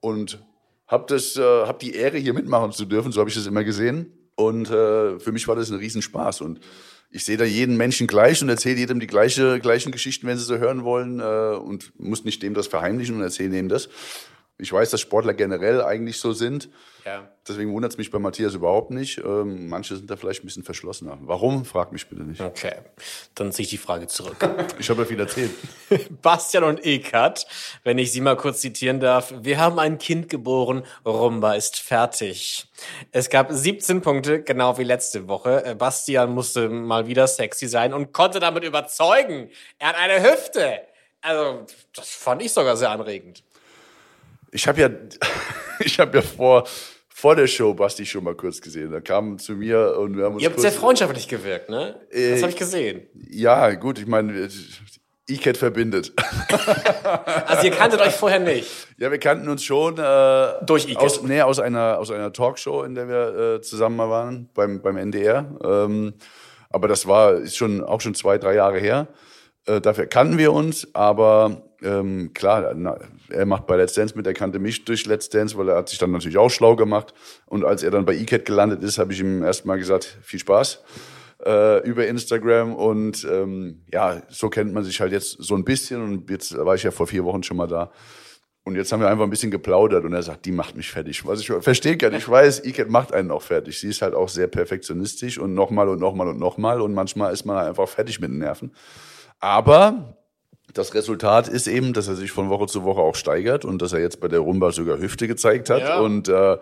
und hab das, äh, hab die Ehre, hier mitmachen zu dürfen, so habe ich das immer gesehen. Und äh, für mich war das ein Riesenspaß. Und ich sehe da jeden Menschen gleich und erzähle jedem die gleiche, gleichen Geschichten, wenn sie so hören wollen. Äh, und muss nicht dem das verheimlichen und erzähle dem das. Ich weiß, dass Sportler generell eigentlich so sind. Ja. Deswegen wundert es mich bei Matthias überhaupt nicht. Ähm, manche sind da vielleicht ein bisschen verschlossener. Warum? Frag mich bitte nicht. Okay, dann ziehe ich die Frage zurück. ich habe ja viel erzählt. Bastian und Ekat, wenn ich Sie mal kurz zitieren darf. Wir haben ein Kind geboren, Rumba ist fertig. Es gab 17 Punkte, genau wie letzte Woche. Äh, Bastian musste mal wieder sexy sein und konnte damit überzeugen. Er hat eine Hüfte. Also, das fand ich sogar sehr anregend. Ich habe ja, ich habe ja vor, vor der Show Basti schon mal kurz gesehen. Da kam zu mir und wir haben uns. Ihr habt sehr freundschaftlich gewirkt, ne? Äh, das habe ich gesehen. Ja, gut, ich meine, E-Cat verbindet. also ihr kanntet euch vorher nicht? Ja, wir kannten uns schon. Äh, Durch E-Cat? Aus, nee, aus einer, aus einer Talkshow, in der wir äh, zusammen mal waren, beim, beim NDR. Ähm, aber das war ist schon auch schon zwei, drei Jahre her. Äh, dafür kannten wir uns, aber ähm, klar, na, er macht bei Let's Dance mit, er kannte mich durch Let's Dance, weil er hat sich dann natürlich auch schlau gemacht. Und als er dann bei ECAT gelandet ist, habe ich ihm erstmal gesagt, viel Spaß. äh, über Instagram und ähm, ja, so kennt man sich halt jetzt so ein bisschen und jetzt war ich ja vor vier Wochen schon mal da. Und jetzt haben wir einfach ein bisschen geplaudert und er sagt, die macht mich fertig. Was ich verstehe gar nicht. Ich weiß, Iket macht einen auch fertig. Sie ist halt auch sehr perfektionistisch und nochmal und nochmal und nochmal und manchmal ist man einfach fertig mit den Nerven. Aber das Resultat ist eben, dass er sich von Woche zu Woche auch steigert und dass er jetzt bei der Rumba sogar Hüfte gezeigt hat. Ja. Und äh,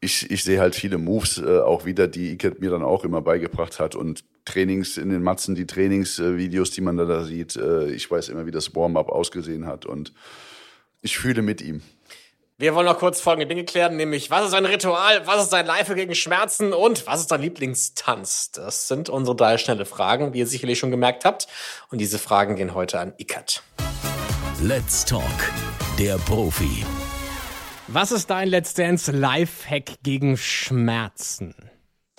ich, ich sehe halt viele Moves äh, auch wieder, die Iket mir dann auch immer beigebracht hat und Trainings in den Matzen, die Trainingsvideos, die man da, da sieht. Äh, ich weiß immer, wie das Warm-up ausgesehen hat und ich fühle mit ihm. Wir wollen noch kurz folgende Dinge klären, nämlich was ist ein Ritual, was ist ein Leife gegen Schmerzen und was ist dein Lieblingstanz? Das sind unsere drei schnelle Fragen, wie ihr sicherlich schon gemerkt habt. Und diese Fragen gehen heute an Ikat. Let's Talk, der Profi. Was ist dein Let's Dance Lifehack gegen Schmerzen?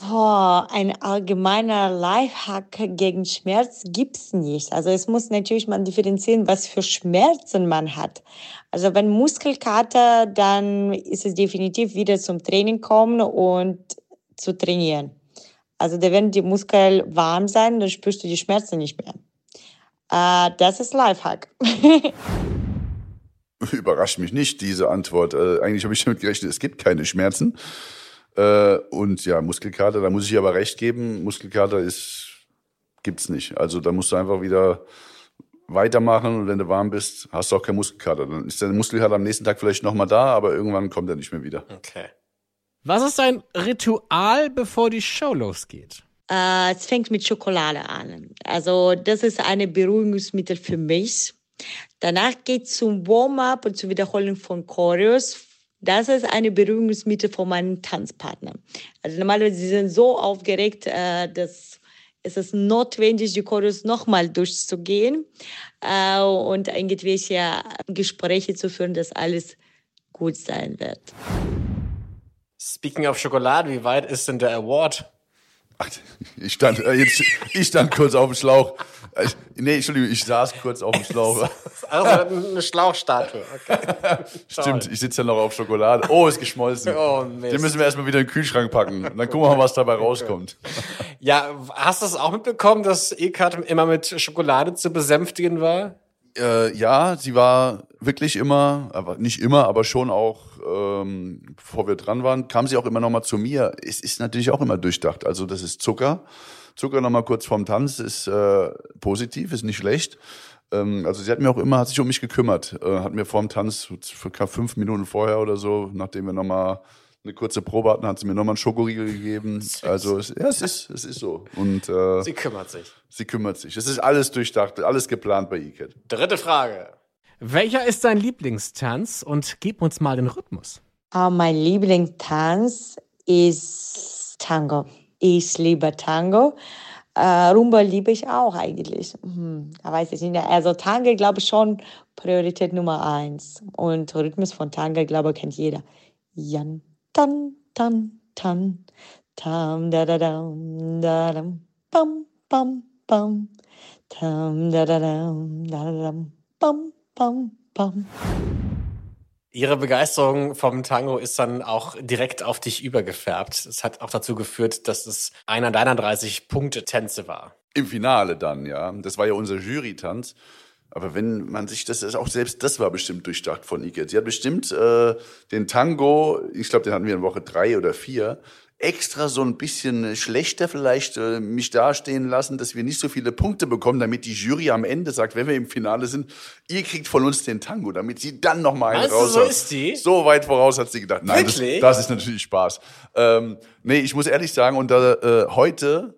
Oh, ein allgemeiner Lifehack gegen Schmerz gibt's nicht. Also es muss natürlich man differenzieren, was für Schmerzen man hat. Also wenn Muskelkater, dann ist es definitiv wieder zum Training kommen und zu trainieren. Also da werden die Muskeln warm sein, dann spürst du die Schmerzen nicht mehr. Äh, das ist Lifehack. Überrascht mich nicht, diese Antwort. Äh, eigentlich habe ich damit gerechnet, es gibt keine Schmerzen. Äh, und ja, Muskelkater, da muss ich aber recht geben, Muskelkater ist, gibt's nicht. Also da musst du einfach wieder weitermachen und wenn du warm bist, hast du auch keinen Muskelkater. Dann ist der Muskelkater am nächsten Tag vielleicht nochmal da, aber irgendwann kommt er nicht mehr wieder. Okay. Was ist dein Ritual, bevor die Show losgeht? Äh, es fängt mit Schokolade an. Also das ist ein Beruhigungsmittel für mich. Danach geht zum Warm-up und zur Wiederholung von Choreos das ist eine Beruhigungsmittel von meinem Tanzpartner. Also normalerweise sie sind so aufgeregt, äh, dass es ist notwendig, die Chorus nochmal durchzugehen äh, und irgendwelche Gespräche zu führen, dass alles gut sein wird. Speaking of Schokolade, wie weit ist denn der Award? Ach, ich stand, äh, jetzt, ich stand kurz auf dem Schlauch. Ich, nee, Entschuldigung, ich saß kurz auf dem Schlauch. Also eine Schlauchstatue. Okay. Stimmt, ich sitze ja noch auf Schokolade. Oh, ist geschmolzen. Oh, Mist. Den müssen wir erstmal wieder in den Kühlschrank packen. dann gucken wir mal, was dabei rauskommt. Ja, hast du es auch mitbekommen, dass Ekat immer mit Schokolade zu besänftigen war? Äh, ja, sie war wirklich immer, aber nicht immer, aber schon auch, ähm, bevor wir dran waren, kam sie auch immer noch mal zu mir. Es ist natürlich auch immer durchdacht. Also das ist Zucker. Zucker noch mal kurz vorm Tanz ist äh, positiv, ist nicht schlecht. Ähm, also sie hat mir auch immer, hat sich um mich gekümmert, äh, hat mir vorm Tanz, für fünf Minuten vorher oder so, nachdem wir noch mal eine kurze Probe hatten, hat sie mir nochmal einen Schokoriegel gegeben. Also es, ja, es ist, es ist so. Und äh, sie kümmert sich. Sie kümmert sich. Es ist alles durchdacht, alles geplant bei ICAT. Dritte Frage. Welcher ist dein Lieblingstanz und gib uns mal den Rhythmus? Oh, mein Lieblingstanz ist Tango. Ich liebe Tango. Äh, Rumba liebe ich auch eigentlich. Hm, da weiß ich nicht. Also Tango, glaube ich, schon Priorität Nummer eins. Und Rhythmus von Tango, glaube ich, kennt jeder. Jan, tan, tan, tan, tam, da, da, dam, da, dam, bam, bam, bam, tam, da, da, dam, da, da, dam, bam, bam, bam. Ihre Begeisterung vom Tango ist dann auch direkt auf dich übergefärbt. Es hat auch dazu geführt, dass es einer deiner 30 Punkte Tänze war. Im Finale dann, ja. Das war ja unser Jury-Tanz. Aber wenn man sich das, auch selbst das war bestimmt durchdacht von Iket. Sie hat bestimmt äh, den Tango, ich glaube, den hatten wir in Woche drei oder vier, extra so ein bisschen schlechter vielleicht äh, mich dastehen lassen, dass wir nicht so viele Punkte bekommen, damit die Jury am Ende sagt, wenn wir im Finale sind, ihr kriegt von uns den Tango, damit sie dann noch mal einen raus. So ist die. So weit voraus hat sie gedacht. Nein, das, das, ist natürlich Spaß. Ähm, nee, ich muss ehrlich sagen, und da, äh, heute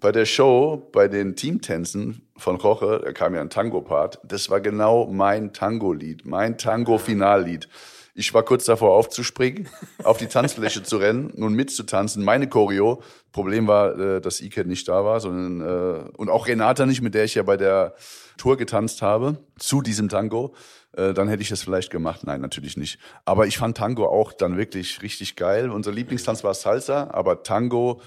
bei der Show, bei den Teamtänzen von Roche, da kam ja ein Tango-Part, das war genau mein Tango-Lied, mein Tango-Finallied. Ich war kurz davor aufzuspringen, auf die Tanzfläche zu rennen und mitzutanzen. Meine Choreo. Problem war, äh, dass Iket nicht da war, sondern äh, und auch Renata nicht, mit der ich ja bei der Tour getanzt habe, zu diesem Tango. Äh, dann hätte ich es vielleicht gemacht. Nein, natürlich nicht. Aber ich fand Tango auch dann wirklich richtig geil. Unser Lieblingstanz war Salsa, aber Tango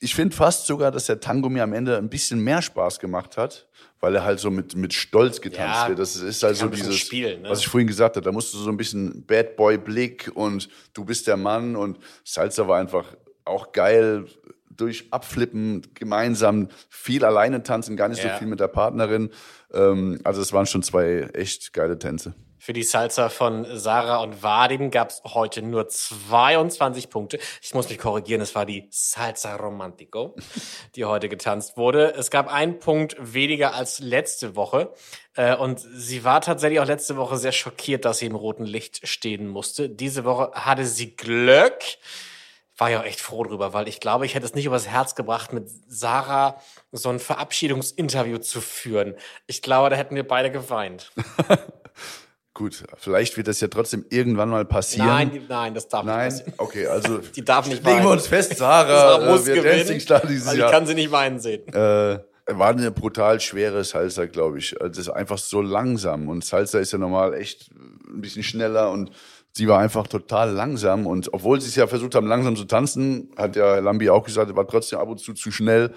ich finde fast sogar, dass der Tango mir am Ende ein bisschen mehr Spaß gemacht hat, weil er halt so mit, mit Stolz getanzt ja, wird. Das ist halt so dieses, Spiel, ne? was ich vorhin gesagt habe, da musst du so ein bisschen Bad Boy Blick und du bist der Mann und Salsa war einfach auch geil. durch Abflippen gemeinsam viel alleine tanzen, gar nicht Ja. so viel mit der Partnerin. Ähm, also es waren schon zwei echt geile Tänze. Für die Salsa von Sarah und Vadim gab es heute nur 22 Punkte. Ich muss mich korrigieren, es war die Salsa Romantico, die heute getanzt wurde. Es gab einen Punkt weniger als letzte Woche. Äh, Und sie war tatsächlich auch letzte Woche sehr schockiert, dass sie im roten Licht stehen musste. Diese Woche hatte sie Glück. War ja auch echt froh drüber, weil ich glaube, ich hätte es nicht übers Herz gebracht, mit Sarah so ein Verabschiedungsinterview zu führen. Ich glaube, da hätten wir beide geweint. Gut, vielleicht wird das ja trotzdem irgendwann mal passieren. Nein, nein, das darf Nein? nicht passieren. Okay, also Die darf nicht legen wir uns fest, Sarah Sarah, muss äh, wird gewinnen, Dancing Star dieses weil ich Jahr. kann sie nicht weinen sehen. äh, war eine brutal schwere Salsa, glaube ich. Also Das ist einfach so langsam und Salsa ist ja normal echt ein bisschen schneller und sie war einfach total langsam und obwohl sie es ja versucht haben, langsam zu tanzen, hat ja Lambi auch gesagt, war trotzdem ab und zu zu schnell.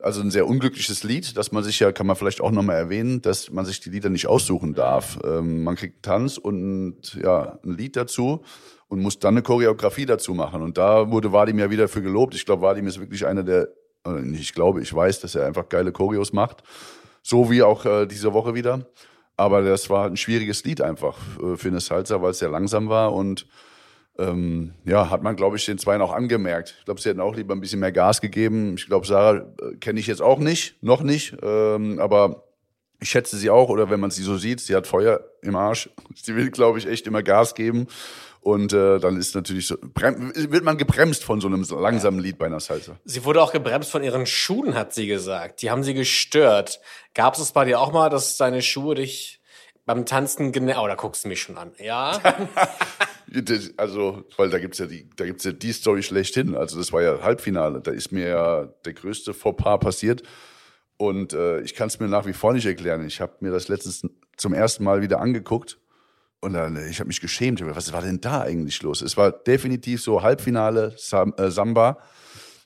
Also ein sehr unglückliches Lied, dass man sich ja, kann man vielleicht auch nochmal erwähnen, dass man sich die Lieder nicht aussuchen darf. Ähm, man kriegt Tanz und ja, ein Lied dazu und muss dann eine Choreografie dazu machen. Und da wurde Vadim ja wieder für gelobt. Ich glaube, Vadim ist wirklich einer der, ich glaube, ich weiß, dass er einfach geile Choreos macht. So wie auch äh, diese Woche wieder. Aber das war ein schwieriges Lied einfach äh, für eine Salsa, weil es sehr langsam war und ähm, ja, hat man, glaube ich, den Zweien auch angemerkt. Ich glaube, sie hätten auch lieber ein bisschen mehr Gas gegeben. Ich glaube, Sarah äh, kenne ich jetzt auch nicht, noch nicht, ähm, aber ich schätze sie auch, oder wenn man sie so sieht, sie hat Feuer im Arsch. Sie will, glaube ich, echt immer Gas geben. Und äh, dann ist natürlich so, wird man gebremst von so einem langsamen Lied bei einer Salsa. Sie wurde auch gebremst von ihren Schuhen, hat sie gesagt. Die haben sie gestört. Gab es bei dir auch mal, dass deine Schuhe dich beim Tanzen genervt? Oh, da guckst du mich schon an. Ja? Also, weil da gibt's ja die, da gibt's ja die Story schlechthin. Also das war ja Halbfinale. Da ist mir ja der größte Fauxpas passiert. Und äh, ich kann es mir nach wie vor nicht erklären. Ich habe mir das letztens zum ersten Mal wieder angeguckt und dann, äh, ich habe mich geschämt. Was war denn da eigentlich los? Es war definitiv so Halbfinale Sam äh, Samba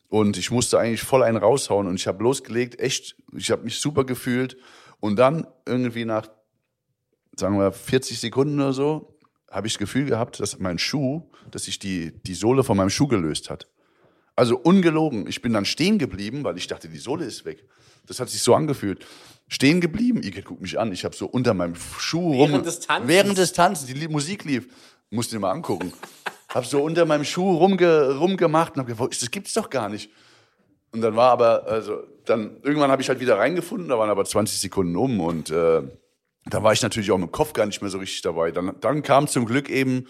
und ich musste eigentlich voll einen raushauen und ich habe losgelegt. Echt, ich habe mich super gefühlt und dann irgendwie nach sagen wir 40 Sekunden oder so, habe ich das Gefühl gehabt, dass mein Schuh, dass sich die, die Sohle von meinem Schuh gelöst hat. Also ungelogen. Ich bin dann stehen geblieben, weil ich dachte, die Sohle ist weg. Das hat sich so angefühlt. Stehen geblieben, Igitt guckt mich an, ich habe so unter meinem Schuh rum. Während des Tanzens? Während des Tanzens, die Musik lief. Musst du dir mal angucken. hab so unter meinem Schuh rumge, rumgemacht und hab gedacht, das gibt's doch gar nicht. Und dann war aber, also, dann, irgendwann habe ich halt wieder reingefunden, da waren aber 20 Sekunden um und äh, da war ich natürlich auch im Kopf gar nicht mehr so richtig dabei. Dann, dann kam zum Glück eben,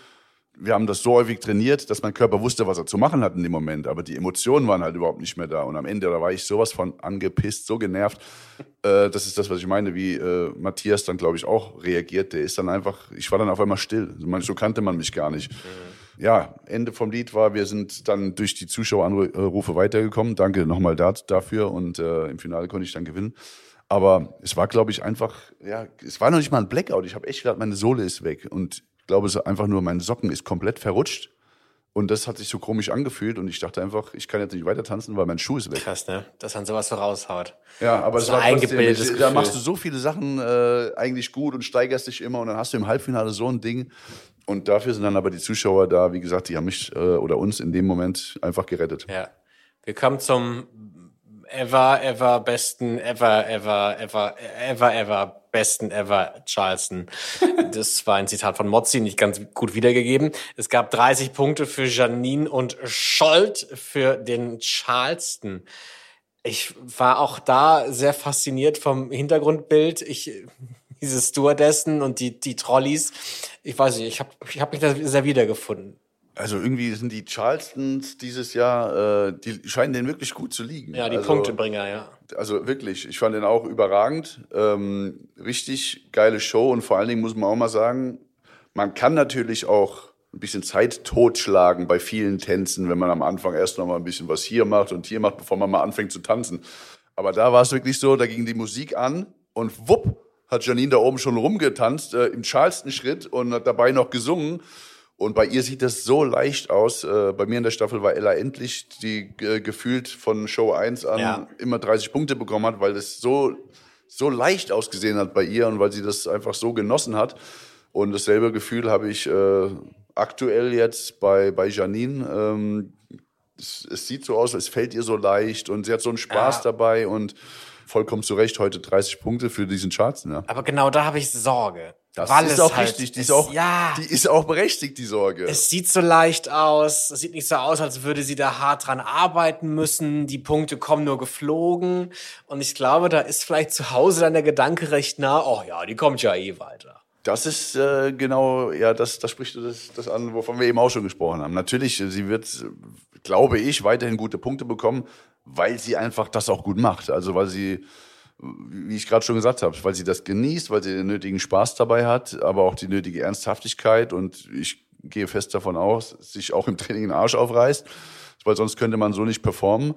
wir haben das so häufig trainiert, dass mein Körper wusste, was er zu machen hat in dem Moment. Aber die Emotionen waren halt überhaupt nicht mehr da. Und am Ende, da war ich sowas von angepisst, so genervt. Äh, das ist das, was ich meine, wie äh, Matthias dann, glaube ich, auch reagiert. Der ist dann einfach, ich war dann auf einmal still. So kannte man mich gar nicht. Ja, Ende vom Lied war, wir sind dann durch die Zuschaueranrufe weitergekommen. Danke nochmal da, dafür. Und äh, im Finale konnte ich dann gewinnen. Aber es war, glaube ich, einfach, ja, es war noch nicht mal ein Blackout. Ich habe echt gedacht, meine Sohle ist weg. Und ich glaube, es ist einfach nur, mein Socken ist komplett verrutscht. Und das hat sich so komisch angefühlt. Und ich dachte einfach, ich kann jetzt nicht weiter tanzen, weil mein Schuh ist weg. Krass, ne? Dass man sowas so raushaut. Ja, aber es So war ein trotzdem, eingebildetes ich, da machst du so viele Sachen äh, eigentlich gut und steigerst dich immer. Und dann hast du im Halbfinale so ein Ding. Und dafür sind dann aber die Zuschauer da, wie gesagt, die haben mich äh, oder uns in dem Moment einfach gerettet. Ja. Wir kommen zum ever, ever besten, ever, ever, ever, ever, ever besten ever Charleston. Das war ein Zitat von Mozzi, nicht ganz gut wiedergegeben. Es gab 30 Punkte für Janine und Scholt für den Charleston. Ich war auch da sehr fasziniert vom Hintergrundbild. Ich, diese Stewardessen und die, die Trolleys. Ich weiß nicht, ich habe ich hab mich da sehr wiedergefunden. Also irgendwie sind die Charlestons dieses Jahr, äh, die scheinen denen wirklich gut zu liegen. Ja, die also, Punktebringer, ja. Also wirklich, ich fand den auch überragend. Ähm, richtig geile Show und vor allen Dingen muss man auch mal sagen, man kann natürlich auch ein bisschen Zeit totschlagen bei vielen Tänzen, wenn man am Anfang erst noch mal ein bisschen was hier macht und hier macht, bevor man mal anfängt zu tanzen. Aber da war es wirklich so, da ging die Musik an und wupp hat Janine da oben schon rumgetanzt äh, im Charleston-Schritt und hat dabei noch gesungen. Und bei ihr sieht das so leicht aus. Äh, bei mir in der Staffel war Ella endlich, die äh, gefühlt von Show 1 an Ja. immer 30 Punkte bekommen hat, weil es so, so leicht ausgesehen hat bei ihr und weil sie das einfach so genossen hat. Und dasselbe Gefühl habe ich äh, aktuell jetzt bei, bei Janine. Ähm, es, es, sieht so aus, es fällt ihr so leicht und sie hat so einen Spaß ja. dabei und vollkommen zu Recht heute 30 Punkte für diesen Charts. Ja. Aber genau da habe ich Sorge. Das Weil ist auch halt, richtig. Die ist auch, ja, die ist auch berechtigt, die Sorge. Es sieht so leicht aus. Es sieht nicht so aus, als würde sie da hart dran arbeiten müssen. Die Punkte kommen nur geflogen. Und ich glaube, da ist vielleicht zu Hause dann der Gedanke recht nah. Oh ja, die kommt ja eh weiter. Das ist äh, genau, ja, das, das spricht das, das an, wovon wir eben auch schon gesprochen haben. Natürlich, sie wird, glaube ich, weiterhin gute Punkte bekommen, weil sie einfach das auch gut macht. Also weil sie, wie ich gerade schon gesagt habe, weil sie das genießt, weil sie den nötigen Spaß dabei hat, aber auch die nötige Ernsthaftigkeit und ich gehe fest davon aus, sich auch im Training den Arsch aufreißt, weil sonst könnte man so nicht performen.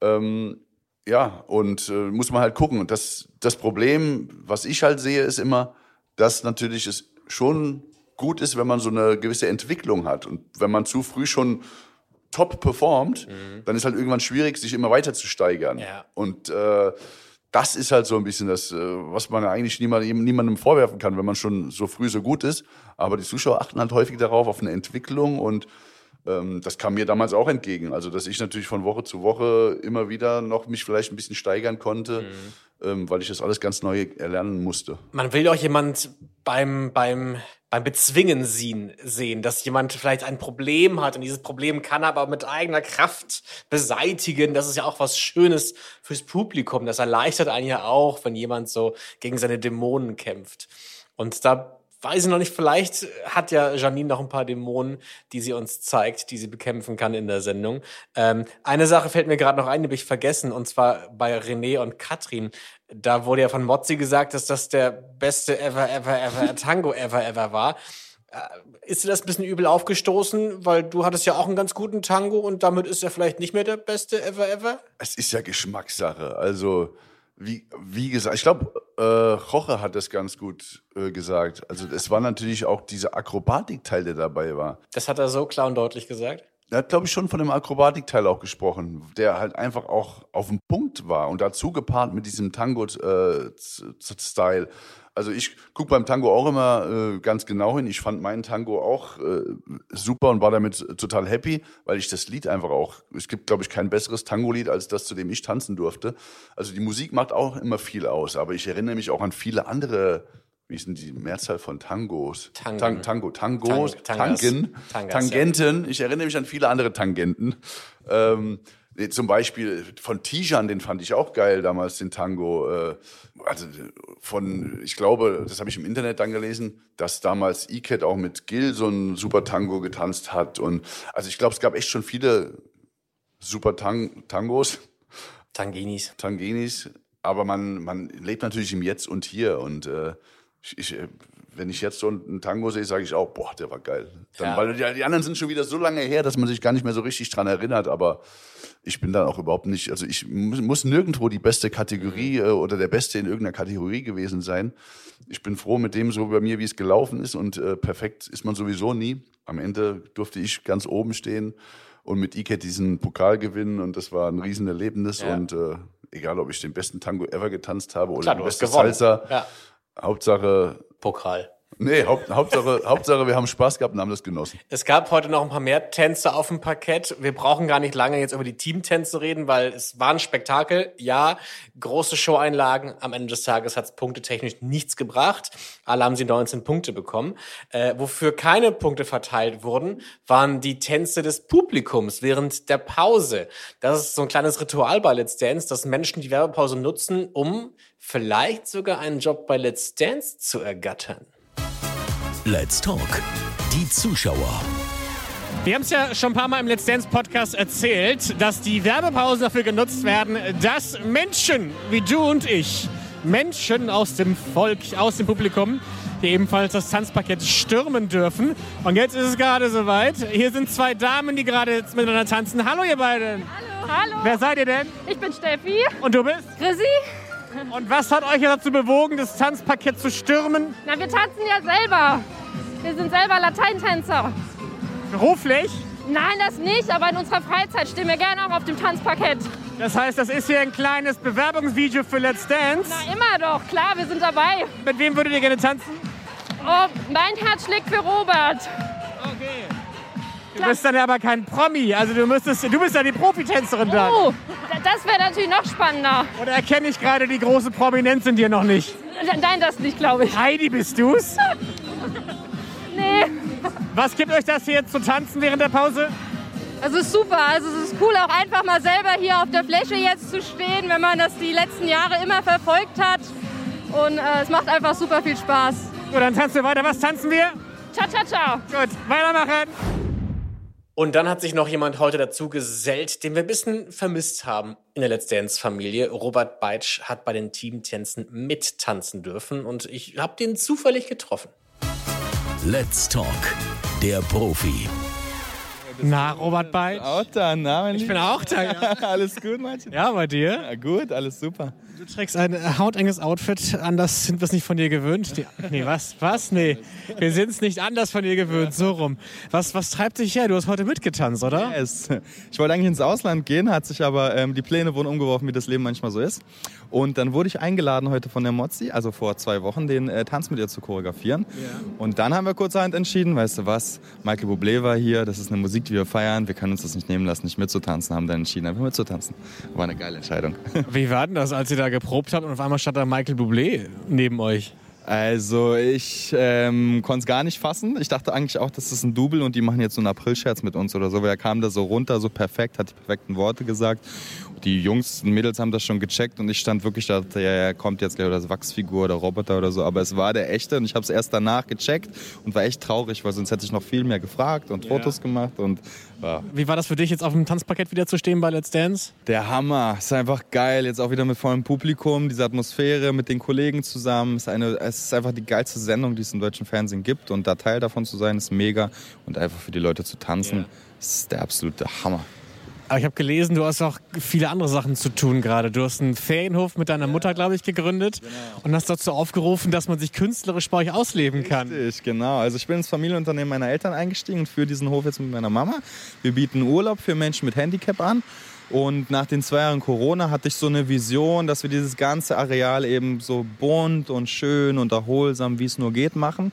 Ähm, ja, und äh, muss man halt gucken. Und das, das Problem, was ich halt sehe, ist immer, dass natürlich es schon gut ist, wenn man so eine gewisse Entwicklung hat. Und wenn man zu früh schon top performt, mhm. dann ist halt irgendwann schwierig, sich immer weiter zu steigern. Ja. Und äh, das ist halt so ein bisschen das, äh, was man eigentlich niemand, niemandem vorwerfen kann, wenn man schon so früh so gut ist. Aber die Zuschauer achten halt häufig darauf, auf eine Entwicklung und ähm, das kam mir damals auch entgegen. Also, dass ich natürlich von Woche zu Woche immer wieder noch mich vielleicht ein bisschen steigern konnte. Mhm ähm, weil ich das alles ganz neu erlernen musste. Man will auch jemand beim, beim, beim Bezwingen sehen, dass jemand vielleicht ein Problem hat und dieses Problem kann er aber mit eigener Kraft beseitigen. Das ist ja auch was Schönes fürs Publikum. Das erleichtert einen ja auch, wenn jemand so gegen seine Dämonen kämpft. Und da weiß ich noch nicht, vielleicht hat ja Janine noch ein paar Dämonen, die sie uns zeigt, die sie bekämpfen kann in der Sendung. Ähm, eine Sache fällt mir gerade noch ein, die habe ich vergessen, und zwar bei René und Katrin. Da wurde ja von Mozzi gesagt, dass das der beste ever, ever, ever Tango ever, ever war. Äh, ist dir das ein bisschen übel aufgestoßen, weil du hattest ja auch einen ganz guten Tango und damit ist er vielleicht nicht mehr der beste ever, ever? Es ist ja Geschmackssache. Also, wie, wie gesagt, ich glaube, äh, Roche hat das ganz gut äh, gesagt. Also es war natürlich auch dieser Akrobatikteil, der dabei war. Das hat er so klar und deutlich gesagt? Er hat, glaube ich, schon von dem Akrobatikteil auch gesprochen, der halt einfach auch auf dem Punkt war und dazu gepaart mit diesem Tango-Style. Äh, also ich gucke beim Tango auch immer äh, ganz genau hin. Ich fand meinen Tango auch äh, super und war damit total happy, weil ich das Lied einfach auch, es gibt, glaube ich, kein besseres Tango-Lied als das, zu dem ich tanzen durfte. Also die Musik macht auch immer viel aus, aber ich erinnere mich auch an viele andere wie ist denn die Mehrzahl von Tangos? Tangen. Tang, Tango, Tangos, Tang, Tangen, Tangas, Tangenten. Ja. Ich erinnere mich an viele andere Tangenten. Ähm, zum Beispiel von Tijan, den fand ich auch geil damals, den Tango. Äh, also von, ich glaube, das habe ich im Internet dann gelesen, dass damals Iket auch mit Gil so ein super Tango getanzt hat. Und also ich glaube, es gab echt schon viele super Tang Tangos. Tanginis. Tanginis. Aber man, man lebt natürlich im Jetzt und Hier. Und äh, ich, ich wenn ich jetzt so einen Tango sehe, sage ich auch, boah, der war geil. Dann, ja. Weil die, die, anderen sind schon wieder so lange her, dass man sich gar nicht mehr so richtig dran erinnert. Aber ich bin dann auch überhaupt nicht, also ich muss nirgendwo die beste Kategorie mhm. äh, oder der Beste in irgendeiner Kategorie gewesen sein. Ich bin froh mit dem so bei mir, wie es gelaufen ist und äh, perfekt ist man sowieso nie. Am Ende durfte ich ganz oben stehen und mit Iket diesen Pokal gewinnen und das war ein Riesenerlebnis ja. und äh, egal, ob ich den besten Tango ever getanzt habe oder Klar, die beste Salsa, ja. Hauptsache Pokal. Nee, Haupt, Hauptsache, Hauptsache, wir haben Spaß gehabt und haben das genossen. Es gab heute noch ein paar mehr Tänze auf dem Parkett. Wir brauchen gar nicht lange jetzt über die Teamtänze reden, weil es war ein Spektakel. Ja, große Show-Einlagen. Am Ende des Tages hat es punktetechnisch nichts gebracht. Alle haben sie 19 Punkte bekommen. Äh, wofür keine Punkte verteilt wurden, waren die Tänze des Publikums während der Pause. Das ist so ein kleines Ritual bei Let's Dance, dass Menschen die Werbepause nutzen, um vielleicht sogar einen Job bei Let's Dance zu ergattern. Let's Talk. Die Zuschauer. Wir haben es ja schon ein paar Mal im Let's Dance Podcast erzählt, dass die Werbepausen dafür genutzt werden, dass Menschen wie du und ich, Menschen aus dem Volk, aus dem Publikum, hier ebenfalls das Tanzpaket stürmen dürfen. Und jetzt ist es gerade soweit. Hier sind zwei Damen, die gerade miteinander tanzen. Hallo ihr beiden. Hallo. Hallo. Wer seid ihr denn? Ich bin Steffi. Und du bist? Chrissy. Und was hat euch dazu bewogen, das Tanzparkett zu stürmen? Na, wir tanzen ja selber. Wir sind selber Lateintänzer. Beruflich? Nein, das nicht, aber in unserer Freizeit stehen wir gerne auch auf dem Tanzparkett. Das heißt, das ist hier ein kleines Bewerbungsvideo für Let's Dance? Na, immer doch, klar, wir sind dabei. Mit wem würdet ihr gerne tanzen? Oh, mein Herz schlägt für Robert. Du bist dann aber kein Promi. Also du müsstest, du bist ja die Profitänzerin dann. Oh, das wäre natürlich noch spannender. Oder erkenne ich gerade die große Prominenz in dir noch nicht? Nein, das nicht, glaube ich. Heidi, bist du's? Nee. Was gibt euch das hier jetzt zu tanzen während der Pause? Also es ist super. Also es ist cool, auch einfach mal selber hier auf der Fläche jetzt zu stehen, wenn man das die letzten Jahre immer verfolgt hat. Und äh, es macht einfach super viel Spaß. So, dann tanzen wir weiter. Was tanzen wir? Cha-cha-cha. Gut, weitermachen. Und dann hat sich noch jemand heute dazu gesellt, den wir ein bisschen vermisst haben in der Let's Dance-Familie. Robert Beitsch hat bei den Teamtänzen mittanzen dürfen und ich habe den zufällig getroffen. Let's Talk, der Profi. Na, Robert Beitsch? Auch da, na, mein Ich bin auch da, ja. Alles gut, Martin? Ja, bei dir? Ja, gut, alles super. Du trägst ein äh, hautenges Outfit, anders sind wir es nicht von dir gewöhnt. Die, nee, was? Was? Nee, wir sind es nicht anders von dir gewöhnt, so rum. Was, was treibt dich her? Du hast heute mitgetanzt, oder? Yes. Ich wollte eigentlich ins Ausland gehen, hat sich aber ähm, die Pläne wurden umgeworfen, wie das Leben manchmal so ist. Und dann wurde ich eingeladen heute von der Mozzi, also vor zwei Wochen, den äh, Tanz mit ihr zu choreografieren. Und dann haben wir kurzerhand entschieden, weißt du was, Michael Bublé war hier, das ist eine Musik, die wir feiern, wir können uns das nicht nehmen lassen, nicht mitzutanzen, haben dann entschieden, einfach mitzutanzen. War eine geile Entscheidung. Wie war denn das, als ihr da geprobt habt und auf einmal stand da Michael Bublé neben euch? Also ich ähm, konnte es gar nicht fassen. Ich dachte eigentlich auch, das ist ein Double und die machen jetzt so einen Aprilscherz mit uns oder so. Weil er kam da so runter, so perfekt, hat die perfekten Worte gesagt. Die Jungs und Mädels haben das schon gecheckt und ich stand wirklich da, ja, er kommt jetzt gleich oder das Wachsfigur oder Roboter oder so. Aber es war der echte und ich habe es erst danach gecheckt und war echt traurig, weil sonst hätte ich noch viel mehr gefragt und Fotos gemacht und ja. Wie war das für dich, jetzt auf dem Tanzparkett wieder zu stehen bei Let's Dance? Der Hammer. Ist einfach geil. Jetzt auch wieder mit vollem Publikum, diese Atmosphäre mit den Kollegen zusammen. Ist eine, es ist einfach die geilste Sendung, die es im deutschen Fernsehen gibt. Und da Teil davon zu sein, ist mega. Und einfach für die Leute zu tanzen, ist der absolute Hammer. Aber ich habe gelesen, du hast auch viele andere Sachen zu tun gerade. Du hast einen Ferienhof mit deiner Mutter, glaube ich, gegründet und hast dazu aufgerufen, dass man sich künstlerisch bei euch ausleben kann. Richtig, genau. Also ich bin ins Familienunternehmen meiner Eltern eingestiegen und führe diesen Hof jetzt mit meiner Mama. Wir bieten Urlaub für Menschen mit Handicap an. Und nach den zwei Jahren Corona hatte ich so eine Vision, dass wir dieses ganze Areal eben so bunt und schön und erholsam, wie es nur geht, machen.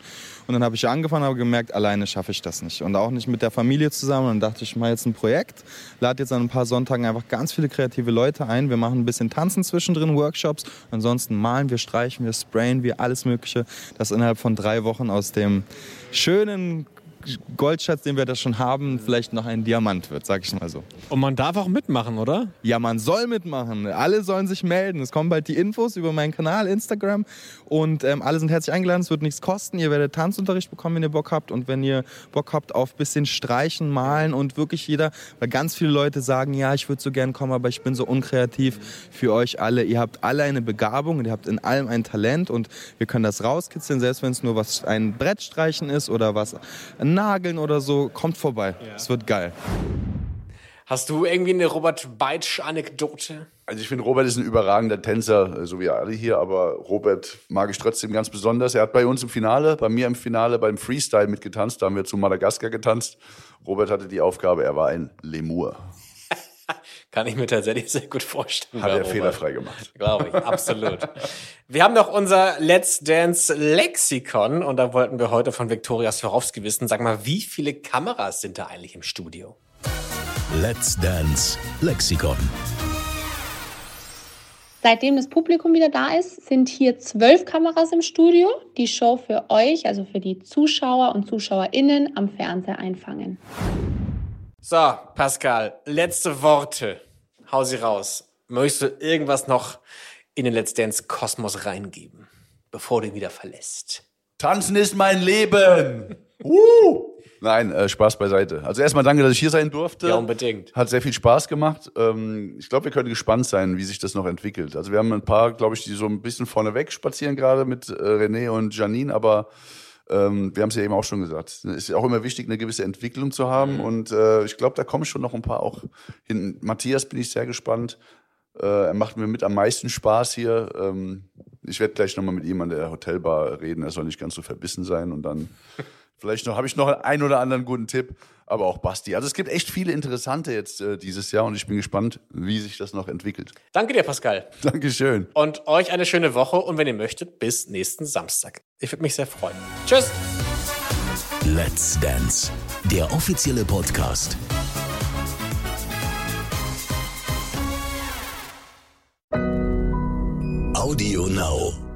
Und dann habe ich angefangen, aber gemerkt, alleine schaffe ich das nicht. Und auch nicht mit der Familie zusammen. Und dann dachte ich, ich mache jetzt ein Projekt, lade jetzt an ein paar Sonntagen einfach ganz viele kreative Leute ein. Wir machen ein bisschen Tanzen zwischendrin, Workshops. Ansonsten malen wir, streichen wir, sprayen wir, alles Mögliche. Das innerhalb von drei Wochen aus dem schönen Goldschatz, den wir da schon haben, vielleicht noch ein Diamant wird, sag ich mal so. Und man darf auch mitmachen, oder? Ja, man soll mitmachen. Alle sollen sich melden. Es kommen bald die Infos über meinen Kanal, Instagram. Und ähm, alle sind herzlich eingeladen. Es wird nichts kosten. Ihr werdet Tanzunterricht bekommen, wenn ihr Bock habt. Und wenn ihr Bock habt auf bisschen Streichen, Malen und wirklich jeder, weil ganz viele Leute sagen, ja, ich würde so gern kommen, aber ich bin so unkreativ. Für euch alle, ihr habt alle eine Begabung und ihr habt in allem ein Talent und wir können das rauskitzeln, selbst wenn es nur was ein Brettstreichen ist oder was ein Nageln oder so, kommt vorbei. Es wird geil. Hast du irgendwie eine Robert Beitsch-Anekdote? Also ich finde, Robert ist ein überragender Tänzer, äh, so wie alle hier, aber Robert mag ich trotzdem ganz besonders. Er hat bei uns im Finale, bei mir im Finale beim Freestyle mitgetanzt, da haben wir zu Madagaskar getanzt. Robert hatte die Aufgabe, er war ein Lemur. Kann ich mir tatsächlich sehr gut vorstellen. Hat er fehlerfrei gemacht. Glaube ich, absolut. Wir haben noch unser Let's Dance Lexikon und da wollten wir heute von Viktoria Swarovski wissen, sag mal, wie viele Kameras sind da eigentlich im Studio? Let's Dance Lexikon. Seitdem das Publikum wieder da ist, sind hier zwölf Kameras im Studio, die Show für euch, also für die Zuschauer und ZuschauerInnen am Fernseher einfangen. So, Pascal, letzte Worte. Hau sie raus. Möchtest du irgendwas noch in den Let's Dance Kosmos reingeben, bevor du ihn wieder verlässt? Tanzen ist mein Leben! Uh! Nein, äh, Spaß beiseite. Also erstmal danke, dass ich hier sein durfte. Ja, unbedingt. Hat sehr viel Spaß gemacht. Ähm, ich glaube, wir können gespannt sein, wie sich das noch entwickelt. Also wir haben ein paar, glaube ich, die so ein bisschen vorneweg spazieren gerade mit äh, René und Janine, aber ähm, wir haben es ja eben auch schon gesagt. Es ist auch immer wichtig, eine gewisse Entwicklung zu haben. Und äh, ich glaube, da kommen schon noch ein paar auch hin. Matthias bin ich sehr gespannt. Äh, er macht mir mit am meisten Spaß hier. Ähm, ich werde gleich nochmal mit ihm an der Hotelbar reden. Er soll nicht ganz so verbissen sein. Und dann vielleicht noch habe ich noch einen oder anderen guten Tipp. Aber auch Basti. Also es gibt echt viele interessante jetzt äh, dieses Jahr und ich bin gespannt, wie sich das noch entwickelt. Danke dir, Pascal. Dankeschön. Und euch eine schöne Woche und wenn ihr möchtet, bis nächsten Samstag. Ich würde mich sehr freuen. Tschüss. Let's Dance, der offizielle Podcast. Audio Now.